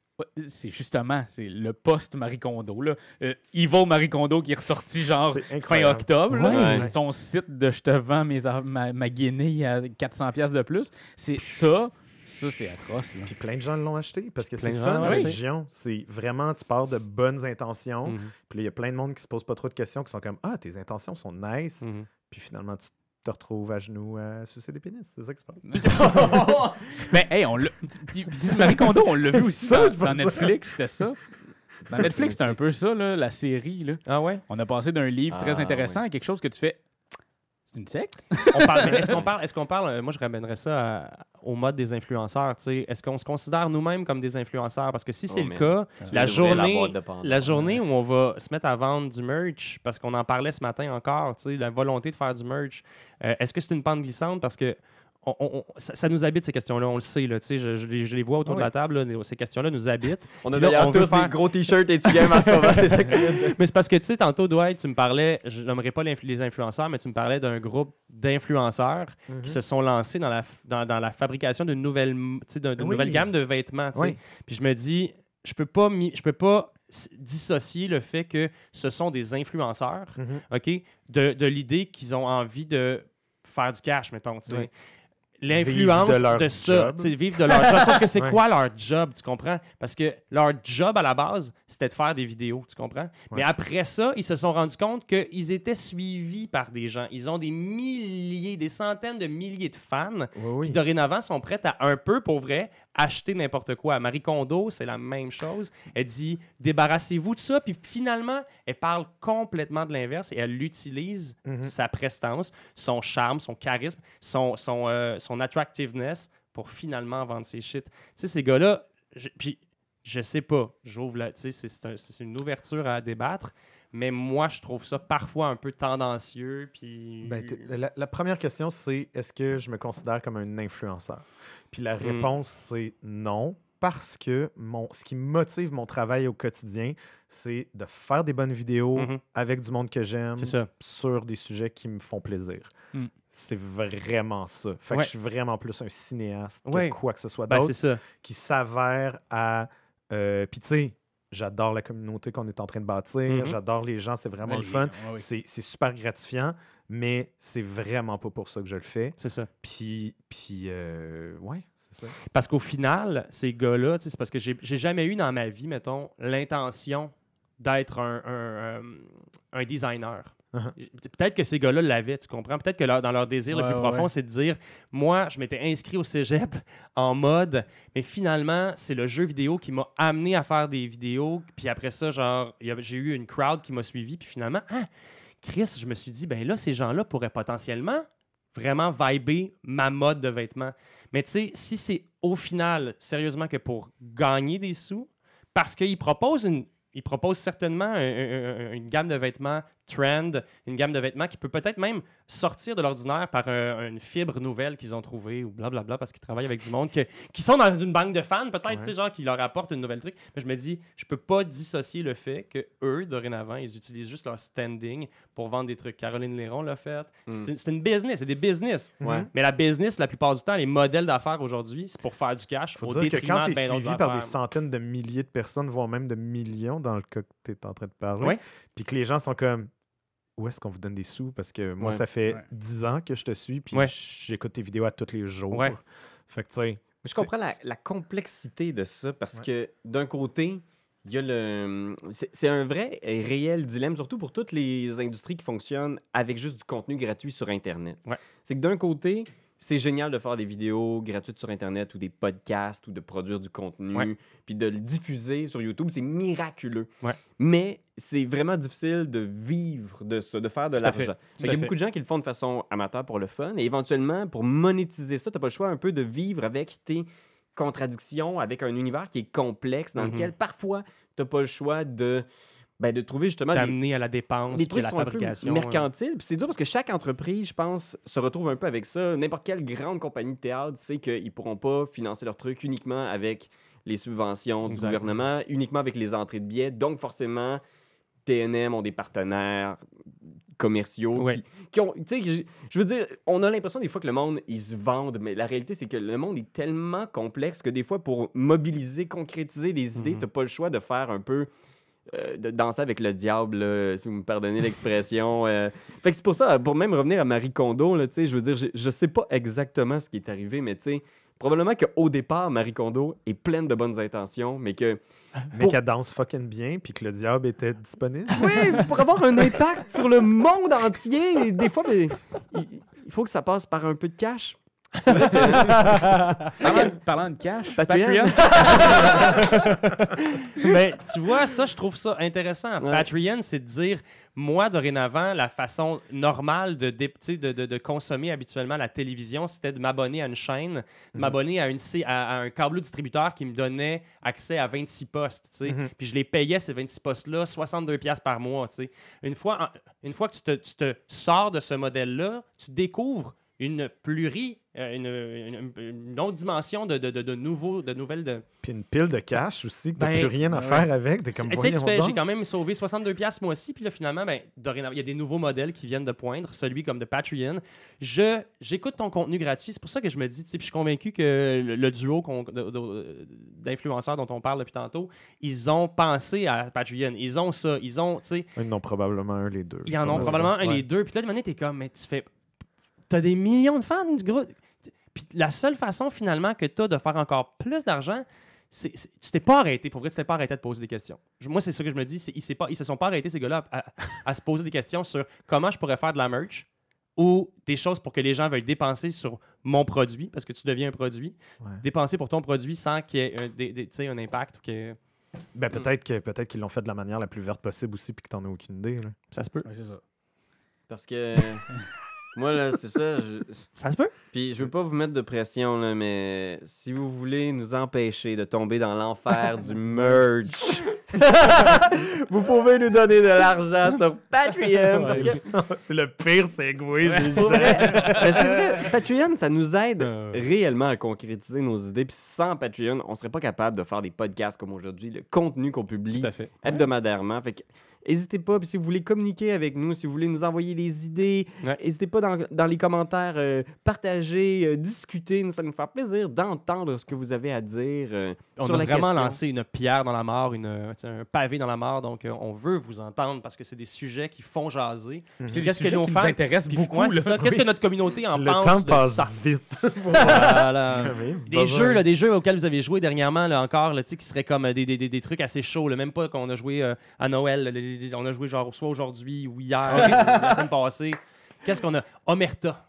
c'est justement, c'est le post Marie Kondo. Là. Euh, Evil Marie Kondo qui est ressorti genre fin octobre. là. Ouais. Son site de je te vends mes, ma, ma guinée à 400$ piastres de plus. C'est ça, ça c'est atroce. Là. Puis plein de gens l'ont acheté parce que c'est ça gens la acheté. religion. C'est vraiment, tu pars de bonnes intentions. Mhm. Puis là, il y a plein de monde qui se pose pas trop de questions, qui sont comme Ah, tes intentions sont nice. Mhm. Puis finalement, tu te retrouves à genoux à sucer des pénis. C'est ça qui se passe. Mais hey, on l'a. Marie Kondo, on l'a vu aussi Ça, dans. Netflix, c'était ça. Dans Netflix, c'était un peu ça, là, la série. Là. Ah ouais? On a passé d'un livre très Ah, intéressant à quelque chose que tu fais. C'est une secte? On parle, mais est-ce qu'on parle, est-ce qu'on parle, euh, moi je ramènerais ça à- au mode des influenceurs, tu sais. Est-ce qu'on se considère nous-mêmes comme des influenceurs? Parce que si c'est Oh, le man. cas, la journée, la journée où on va se mettre à vendre du merch, parce qu'on en parlait ce matin encore, tu sais, la volonté de faire du merch, euh, est-ce que c'est une pente glissante? Parce que on- on- on- ça, ça nous habite ces questions-là, on le sait, là, tu sais, je, je les- je les vois autour de la table, là, ces questions-là nous habitent. On a d'ailleurs tous faire- des gros t-shirts et tu gagnes en ce moment, c'est ça que tu veux dire. Mais c'est parce que, tu sais, tantôt, Dwight, tu me parlais, je n'aimerais pas les influenceurs, mais tu me parlais d'un groupe d'influenceurs Mhm. qui se sont lancés dans la, f- dans, dans la fabrication d'une nouvelle, m- tu sais, d'un- d'une Oui. nouvelle gamme de vêtements. Oui. Puis je me dis, je peux pas, je peux pas dissocier le fait que ce sont des influenceurs, Mhm. OK, de, de l'idée qu'ils ont envie de faire du cash, mettons, tu sais. Oui. L'influence de, de ça, vivre de leur job. Sauf que c'est Ouais. quoi leur job, tu comprends? Parce que leur job à la base, c'était de faire des vidéos, tu comprends? Mais après ça, ils se sont rendus compte qu'ils étaient suivis par des gens. Ils ont des milliers, des centaines de milliers de fans Oui, oui. qui dorénavant sont prêtes à un peu, pour vrai, acheter n'importe quoi. Marie Kondo, c'est la même chose. Elle dit débarrassez-vous de ça. Puis finalement, elle parle complètement de l'inverse et elle utilise Mhm. sa prestance, son charme, son charisme, son, son, euh, son attractiveness pour finalement vendre ses shit. Tu sais, ces gars-là, puis je sais pas, j'ouvre la, tu sais, c'est- c'est un- c'est une ouverture à débattre. Mais moi, je trouve ça parfois un peu tendancieux. Puis. Ben, la, la première question, c'est est-ce que je me considère comme un influenceur? Puis la Mm. réponse, c'est non, parce que mon, ce qui motive mon travail au quotidien, c'est de faire des bonnes vidéos Mhm. avec du monde que j'aime sur des sujets qui me font plaisir. Mm. C'est vraiment ça. Fait que je suis vraiment plus un cinéaste Ouais. que quoi que ce soit Ben, d'autre qui s'avère à. euh, Puis tu sais, j'adore la communauté qu'on est en train de bâtir, Mhm. j'adore les gens, c'est vraiment le fun. ouais. C'est super gratifiant, mais c'est vraiment pas pour ça que je le fais. C'est ça. Puis, puis euh, ouais, c'est ça. Parce qu'au final, ces gars-là, c'est parce que j'ai jamais eu dans ma vie, mettons, l'intention d'être un, un, euh, un designer. Uh-huh. Peut-être que ces gars-là l'avaient, tu comprends? Peut-être que leur- dans leur désir le plus ouais, profond, c'est de dire Moi, je m'étais inscrit au cégep en mode, mais finalement, c'est le jeu vidéo qui m'a amené à faire des vidéos. Puis après ça, genre, il j'ai eu une crowd qui m'a suivi. Puis finalement, ah, Chris, je me suis dit Ben là, ces gens-là pourraient potentiellement vraiment vibrer ma mode de vêtements. Mais tu sais, si c'est au final, sérieusement, que pour gagner des sous, parce qu'ils proposent une. Ils proposent certainement un- un- un- une gamme de vêtements trend, une gamme de vêtements qui peut peut-être même sortir de l'ordinaire par un- une fibre nouvelle qu'ils ont trouvée ou blablabla parce qu'ils travaillent avec du monde que- qui sont dans une banque de fans, peut-être, Ouais. tu sais, genre, qui leur apportent une nouvelle truc. Mais je me dis, je peux pas dissocier le fait que eux, dorénavant, ils utilisent juste leur standing pour vendre des trucs. Caroline Léron l'a fait. C'est Mm. une- c'est une business, c'est des business. Ouais. Mais la business, la plupart du temps, les modèles d'affaires aujourd'hui, c'est pour faire du cash Faut au dire que quand tu es ben suivi par des centaines de milliers de personnes, voire même de millions, dans le cas que tu es en train de parler, puis que les gens sont comme où est-ce qu'on vous donne des sous? Parce que moi, Ouais. ça fait Ouais. 10 ans que je te suis, puis Ouais. j'écoute tes vidéos à tous les jours. Ouais. Fait que, tu sais, Je comprends la, la complexité de ça parce Ouais. que d'un côté, il y a le. C'est un vrai et réel dilemme, surtout pour toutes les industries qui fonctionnent avec juste du contenu gratuit sur Internet. Ouais. C'est que d'un côté, c'est génial de faire des vidéos gratuites sur Internet ou des podcasts ou de produire du contenu, Ouais. puis de le diffuser sur YouTube. C'est miraculeux. Ouais. Mais c'est vraiment difficile de vivre de ça, de faire de l'argent. Il y a fait. beaucoup de gens qui le font de façon amateur pour le fun et éventuellement, pour monétiser ça, tu n'as pas le choix un peu de vivre avec tes contradictions, avec un univers qui est complexe, dans Mhm. lequel parfois tu n'as pas le choix de ben, de trouver justement des, d'amener à la dépense, des trucs à la fabrication. mercantiles. Puis c'est dur parce que chaque entreprise, je pense, se retrouve un peu avec ça. N'importe quelle grande compagnie de théâtre sait qu'ils ne pourront pas financer leurs trucs uniquement avec les subventions du gouvernement, uniquement avec les entrées de billets. Donc, forcément, TNM ont des partenaires commerciaux Ouais. qui, qui ont... Tu sais, je, veux dire, on a l'impression des fois que le monde, ils se vendent, mais la réalité, c'est que le monde est tellement complexe que des fois, pour mobiliser, concrétiser des idées, Mhm. t'as pas le choix de faire un peu... euh, de danser avec le diable, là, si vous me pardonnez l'expression. euh. Fait que c'est pour ça, pour même revenir à Marie Kondo, là, tu sais, je veux dire, je, je sais pas exactement ce qui est arrivé, mais tu sais, probablement qu'au départ, Marie Kondo est pleine de bonnes intentions, mais que Mais Pour- qu'elle danse fucking bien, puis que le diable était disponible. Oui, pour avoir un impact sur le monde entier, des fois, mais, il faut que ça passe par un peu de cash. Parlant, parlant de cash, Patreon. Mais tu vois, ça, je trouve ça intéressant. Ouais. Patreon, c'est de dire, moi, dorénavant, la façon normale de, de, de- de consommer habituellement la télévision, c'était de m'abonner à une chaîne, de Mhm. m'abonner à, une, C- à, à un câble distributeur qui me donnait accès à 26 postes. sais. Mhm. Puis je les payais, ces 26 postes-là, 62$ piastres par mois. Une fois, une fois que tu te, tu te sors de ce modèle-là, tu découvres une pluri, euh, une, une- une autre dimension de, de, de, de nouveaux, de nouvelles... De, Puis une pile de cash aussi, que t'as Ben, plus rien à faire avec. T'es comme, tu fais, j'ai quand même sauvé 62 pièces moi aussi, puis là finalement, ben, il y a des nouveaux modèles qui viennent de poindre, celui comme de Patreon. Je, j'écoute ton contenu gratuit, c'est pour ça que je me dis, tu sais, puis je suis convaincu que le, le duo d'influenceurs dont on parle depuis tantôt, ils ont pensé à Patreon, ils ont ça, ils ont, tu sais, Ils en ont probablement un, les deux. ils en ont probablement un Ouais. les deux, puis là, de manière, t'es comme, mais tu fais, t'as des millions de fans, gros. Puis la seule façon finalement que t'as de faire encore plus d'argent, c'est, c'est- tu t'es pas arrêté. Pour vrai, tu t'es pas arrêté de poser des questions. Je- moi, c'est ça que je me dis. C'est, ils, s'est pas, ils se sont pas arrêtés, ces gars-là, à, à- à se poser des questions sur comment je pourrais faire de la merch ou des choses pour que les gens veuillent dépenser sur mon produit, parce que tu deviens un produit. Ouais. Dépenser pour ton produit sans qu'il y ait un, des- des- tu sais, un impact ou que Ben, peut-être, que, peut-être qu'ils l'ont fait de la manière la plus verte possible aussi, puis que t'en as aucune idée. Là. ça se peut. Ouais, c'est ça. Parce que moi, là, c'est ça. je- Ça se peut. Puis je veux pas vous mettre de pression, là, mais si vous voulez nous empêcher de tomber dans l'enfer du merch, vous pouvez nous donner de l'argent sur Patreon. parce que c'est le pire segway, j'ai. Mais c'est vrai, Patreon, ça nous aide Euh. réellement à concrétiser nos idées. Puis sans Patreon, on serait pas capable de faire des podcasts comme aujourd'hui, le contenu qu'on publie Tout à fait. hebdomadairement. Fait que N'hésitez pas, puis si vous voulez communiquer avec nous, si vous voulez nous envoyer des idées, Ouais. n'hésitez pas dans, dans les commentaires, euh, partager, euh, discuter. Nous, ça nous faire plaisir d'entendre ce que vous avez à dire euh, On sur a la vraiment question. lancé une pierre dans la mare, une, un pavé dans la mare. Donc, euh, on veut vous entendre parce que c'est des sujets qui font jaser. C'est des Qu'est-ce que sujets nos qui fans- nous beaucoup. ça? Qu'est-ce que notre communauté en Le pense temps de passe ça? vite. Voilà. Jamais Des jeux, là, des jeux auxquels vous avez joué dernièrement, là, encore, là, tu sais, qui seraient comme euh, des, des, des, des trucs assez chauds. là. Même pas qu'on a joué euh, à Noël. là, on a joué genre soit aujourd'hui ou hier, ou la semaine passée. Qu'est-ce qu'on a? Omerta.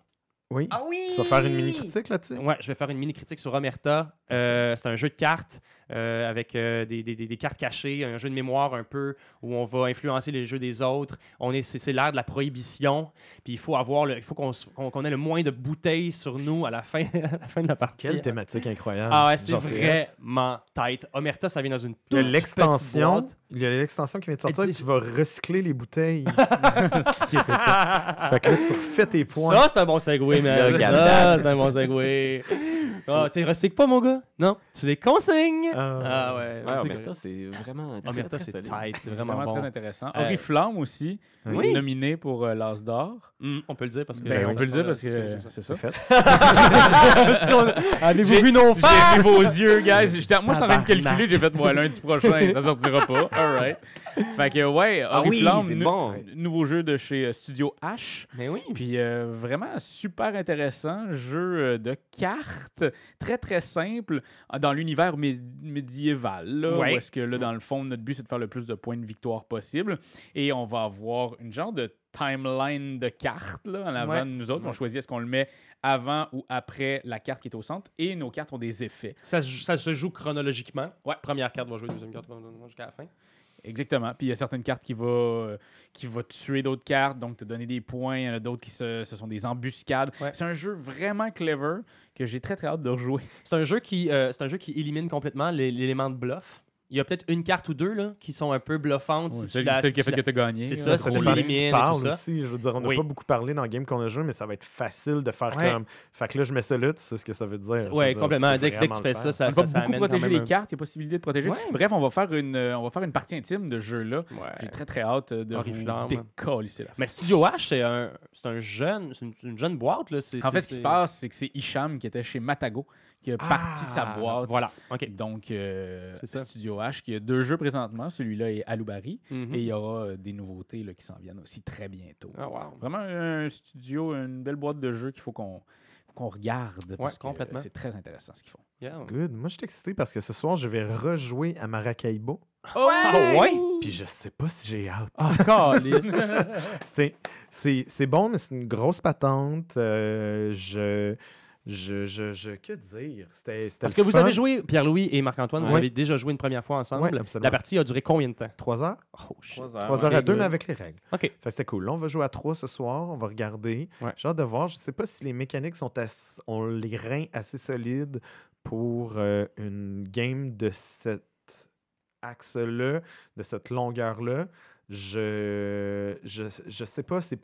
Oui. Ah oui! Tu vas faire une mini critique là-dessus? Ouais, je vais faire une mini critique sur Omerta. Euh, c'est un jeu de cartes euh, avec euh, des, des- des- cartes cachées, un jeu de mémoire un peu où on va influencer les jeux des autres. On est, c'est, c'est l'ère de la prohibition. Puis il faut avoir, le, il faut qu'on, qu'on- ait le moins de bouteilles sur nous à la fin, à la, fin de la partie. Quelle thématique incroyable. Ah ouais, c'est Genre, vraiment tête. Omerta, ça vient dans une toute l'extension. petite. Il y a l'extension qui vient de sortir. Et- Tu vas recycler les bouteilles. Ce qui était pas- fait que là, tu refais tes points. Ça, c'est un bon segway, man. Ça, c'est un bon segway. Ah, t'es recycles pas, mon gars? Non, tu les consignes? Ah. Ah ouais. Ouais, c'est Omerta, c'est vraiment. Omerta, très c'est tight, c'est Vraiment, vraiment très bon. intéressant. Euh, Oriflamme aussi, Oui. nominé pour euh, l'As d'or. Hum, on peut le dire parce que. Ben, on oui. peut le dire parce que c'est ça. Fait. Avez-vous J'ai- vu nos J'ai faces? vu vos yeux, guys. Moi, je suis en train de calculer. J'ai fait, moi, lundi prochain, ça sortira pas. All right. Fait que, ouais, Ah oui, Oriflamme, c'est nou- bon. nouveau jeu de chez euh, Studio H. Mais oui. Puis euh, vraiment super intéressant, jeu euh, de cartes, très très simple dans l'univers mé- médiéval. Là, Ouais. Où est-ce que là, dans le fond, notre but c'est de faire le plus de points de victoire possible. Et on va avoir une genre de timeline de cartes là, en avant Ouais. de nous autres. On choisit est-ce qu'on le met avant ou après la carte qui est au centre? Et nos cartes ont des effets. Ça, se- ça se joue chronologiquement. Ouais. Première carte va jouer, deuxième carte va jouer jusqu'à la fin. Exactement. Puis il y a certaines cartes qui vont euh, qui va tuer d'autres cartes, donc te donner des points. Il y en a d'autres qui se, ce sont des embuscades. Ouais. C'est un jeu vraiment clever que j'ai très très hâte de rejouer. C'est un jeu qui, euh, c'est un jeu qui élimine complètement l'é- l'élément de bluff. Il y a peut-être une carte ou deux là, qui sont un peu bluffantes. si Ouais, tu celle, la- celle si qui a fait la- que tu as gagné. C'est là, ça, Ça si tu dépend et tout ça. aussi. Je veux dire, on n'a Oui. pas beaucoup parlé dans le game qu'on a joué, mais ça va être facile de faire Ouais. comme. Fait que là, je mets ça là, tu sais ce que ça veut dire. Dire, complètement. Dès, que- dès que vraiment tu fais ça, ça, On ça, va ça beaucoup protéger les cartes, il y a possibilité de protéger. Ouais. Bref, on va faire une, euh, on va faire une partie intime de ce jeu-là. Ouais. J'ai très très hâte euh, de vous décoller la Mais Studio H, c'est un, c'est un jeune, c'est une, jeune boîte. Là. En fait, ce qui se passe, c'est que c'est Hicham qui était chez Matago qui a parti sa Ah, boîte. Voilà, OK. Donc, euh, C'est ça. Studio H qui a deux jeux présentement. Celui-là est Aloubari. Mhm. Et il y aura euh, des nouveautés là, qui s'en viennent aussi très bientôt. Ah, wow. Vraiment un studio, une belle boîte de jeux qu'il faut qu'on qu'on regarde. parce que, complètement. C'est très intéressant ce qu'ils font. Yeah. Good. Moi, je suis excité parce que ce soir, je vais rejouer à Maracaibo. Ah ouais? Puis je sais pas si j'ai hâte. Ah. C'est- C'est c'est bon, mais c'est une grosse patente. Euh, je, je, je, je- Que dire? C'était c'était Parce que vous avez joué, Pierre-Louis et Marc-Antoine, vous avez déjà joué une première fois ensemble. Ouais, absolument. La partie a duré combien de temps? Trois heures? Oh. Trois Trois heures ouais. à deux, mais avec les règles. OK. Fait c'était cool. Là, on va jouer à trois ce soir. On va regarder. Ouais. J'ai hâte de voir. Je sais pas si les mécaniques sont ass- ont les reins assez solides pour euh, une game de cet axe-là, de cette longueur-là. Je, je je sais pas. C'est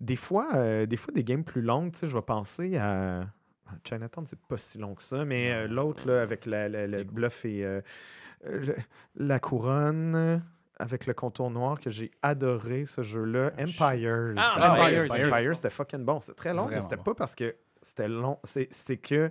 des fois euh, des fois des games plus longues. Tu sais, je vais penser à Chinatown, c'est pas si long que ça, mais euh, l'autre là avec la, la- le bluff et euh, le- la couronne avec le contour noir que j'ai adoré ce jeu-là. Empires. Ah, Empires, Empires, Empires. c'était fucking bon. C'était très long, mais c'était bon. pas parce que c'était long. C'est que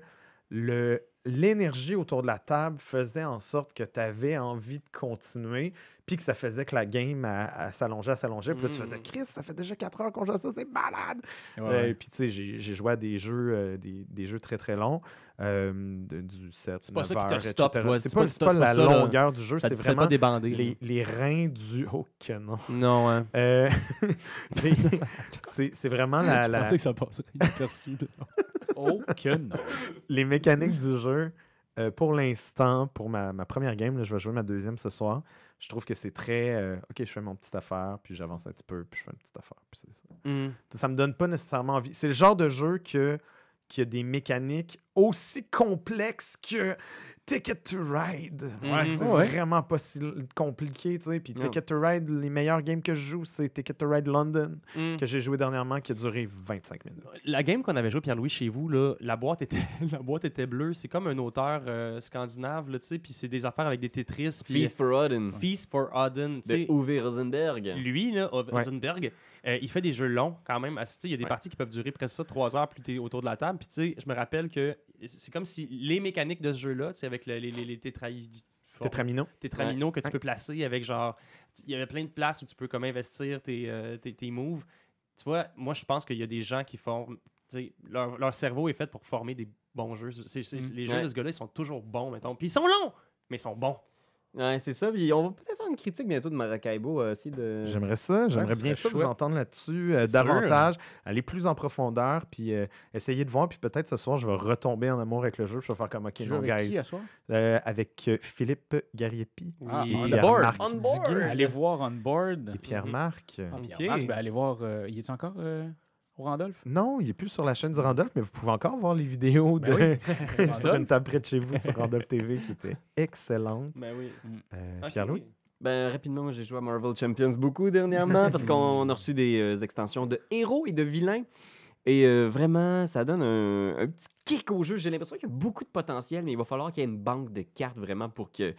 le l'énergie autour de la table faisait en sorte que tu avais envie de continuer, puis que ça faisait que la game s'allongeait, s'allongeait. Puis là, tu faisais Mm. Chris, ça fait déjà 4 heures qu'on joue à ça, c'est malade! Ouais, Euh, ouais. puis tu sais, j'ai joué à des jeux, euh, des, des jeux très très longs, euh, de- du 7, C'est pas 9 ça qui te heures, stoppe, etc. toi. C'est C'est pas, pas- pas pas- la pas là. longueur du jeu, c'est pas vraiment là. les, les reins du... Oh que non! Non, hein. C'est vraiment la, la- ça passerait inaperçu. Oh que non. les mécaniques du jeu. euh, pour l'instant, pour ma, ma première game, là, je vais jouer ma deuxième ce soir. Je trouve que c'est très. euh, ok, je fais mon petite affaire, puis j'avance un petit peu, puis je fais une petite affaire. Puis c'est ça. Mm. Ça me donne pas nécessairement envie. C'est le genre de jeu que, qui a des mécaniques aussi complexes que Ticket to Ride. Ouais, c'est ouais. vraiment pas si compliqué, tu sais. Puis. Ticket to Ride, les meilleurs games que je joue, c'est Ticket to Ride London, Mm. que j'ai joué dernièrement, qui a duré 25 minutes. La game qu'on avait joué Pierre-Louis chez vous, là, la boîte était la boîte était bleue. C'est comme un auteur euh, scandinave, là, tu sais, puis c'est des affaires avec des Tetris. puis- Feast for Odin. Feast for Odin. tu sais. Uwe Rosenberg. Lui, là, Rosenberg, euh, il fait des jeux longs quand même. Il y a des Ouais. parties qui peuvent durer presque ça, trois heures plus t'es autour de la table. Puis tu sais, je me rappelle que c'est comme si les mécaniques de ce jeu-là, tu sais, avec le- les, les, les tétraï- Tetramino. tétramino que tu peux placer avec genre. Il y avait plein de places où tu peux comme investir tes, euh, tes, tes moves. Tu vois, moi je pense qu'il y a des gens qui forment. tu sais, Leur, leur cerveau est fait pour former des bons jeux. Mm. Les jeux Ouais. de ce gars-là, ils sont toujours bons, mettons. Puis ils sont longs, mais ils sont bons. Ouais, c'est ça. Puis on va peut-être faire une critique bientôt de Maracaibo euh, aussi. De... J'aimerais ça. J'aimerais bien ça vous entendre là-dessus euh, sûr. davantage, aller plus en profondeur, puis euh, essayer de voir. Puis peut-être ce soir, je vais retomber en amour avec le jeu. puis Je vais faire comme OK, non, avec qui guys. à soir? Euh, avec Philippe Gariepi Ah, et on Pierre-Marc board. On board. Allez voir On Board. Et Pierre-Marc. Ah. Pierre-Marc, ben, allez voir. euh, il est encore euh, au Randolph? Non, il n'est plus sur la chaîne du Randolph, mais vous pouvez encore voir les vidéos Ben de... sur Randolph. une table près de chez vous sur Randolph TV qui était excellente. Ben oui. Euh, Ok. Pierre-Louis? Ben, rapidement, j'ai joué à Marvel Champions beaucoup dernièrement parce qu'on a reçu des euh, extensions de héros et de vilains. Et euh, vraiment, ça donne un, un petit kick au jeu. J'ai l'impression qu'il y a beaucoup de potentiel, mais il va falloir qu'il y ait une banque de cartes vraiment pour qu'ils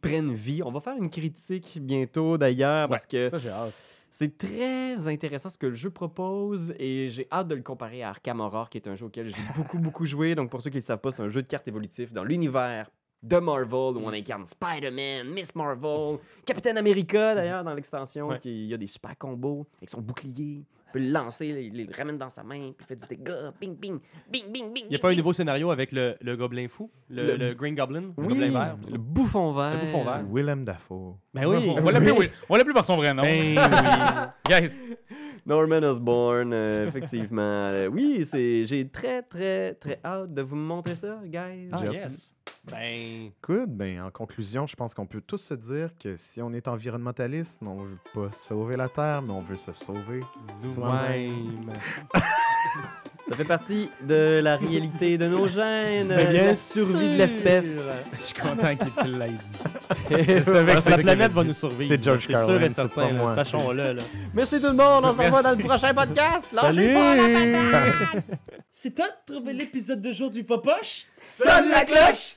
prennent vie. On va faire une critique bientôt d'ailleurs parce que Ça, j'ai hâte. C'est très intéressant ce que le jeu propose et j'ai hâte de le comparer à Arkham Horror, qui est un jeu auquel j'ai beaucoup, beaucoup joué. Donc, pour ceux qui ne le savent pas, c'est un jeu de cartes évolutif dans l'univers de Marvel où on incarne Spider-Man, Miss Marvel, Captain America d'ailleurs dans l'extension, Ouais. qui il y a des super combos avec son bouclier. Il peut le lancer, là, il le ramène dans sa main, puis il fait du dégât. Bing, bing, bing, bing, bing. Il n'y a pas un nouveau scénario avec le, le gobelin fou, le, Le- le Green Goblin, le gobelin vert? le bouffon vert. Le bouffon vert. Willem Dafoe. Ben oui. On va l'appeler par son vrai nom. Ben Guys, Norman Osborn, euh, effectivement. Euh, oui, c'est j'ai très, très, très hâte de vous montrer ça, guys. Ah, yes. Ben, Good. Ben, en conclusion, je pense qu'on peut tous se dire que si on est environnementaliste, on veut pas sauver la Terre, mais on veut se sauver nous-mêmes. Ça fait partie de la réalité de nos gènes, bien la survie de l'espèce. Je suis content qu'il l'ait dit. Je savais que la planète va nous survivre. C'est George C'est sûr Carlin, et certain. Sachons-le. là. Merci tout le monde, on se revoit dans le prochain podcast. Lâchez Salut! pas la patate. C'est toi de trouver l'épisode de jour du Popoche? Sonne la cloche!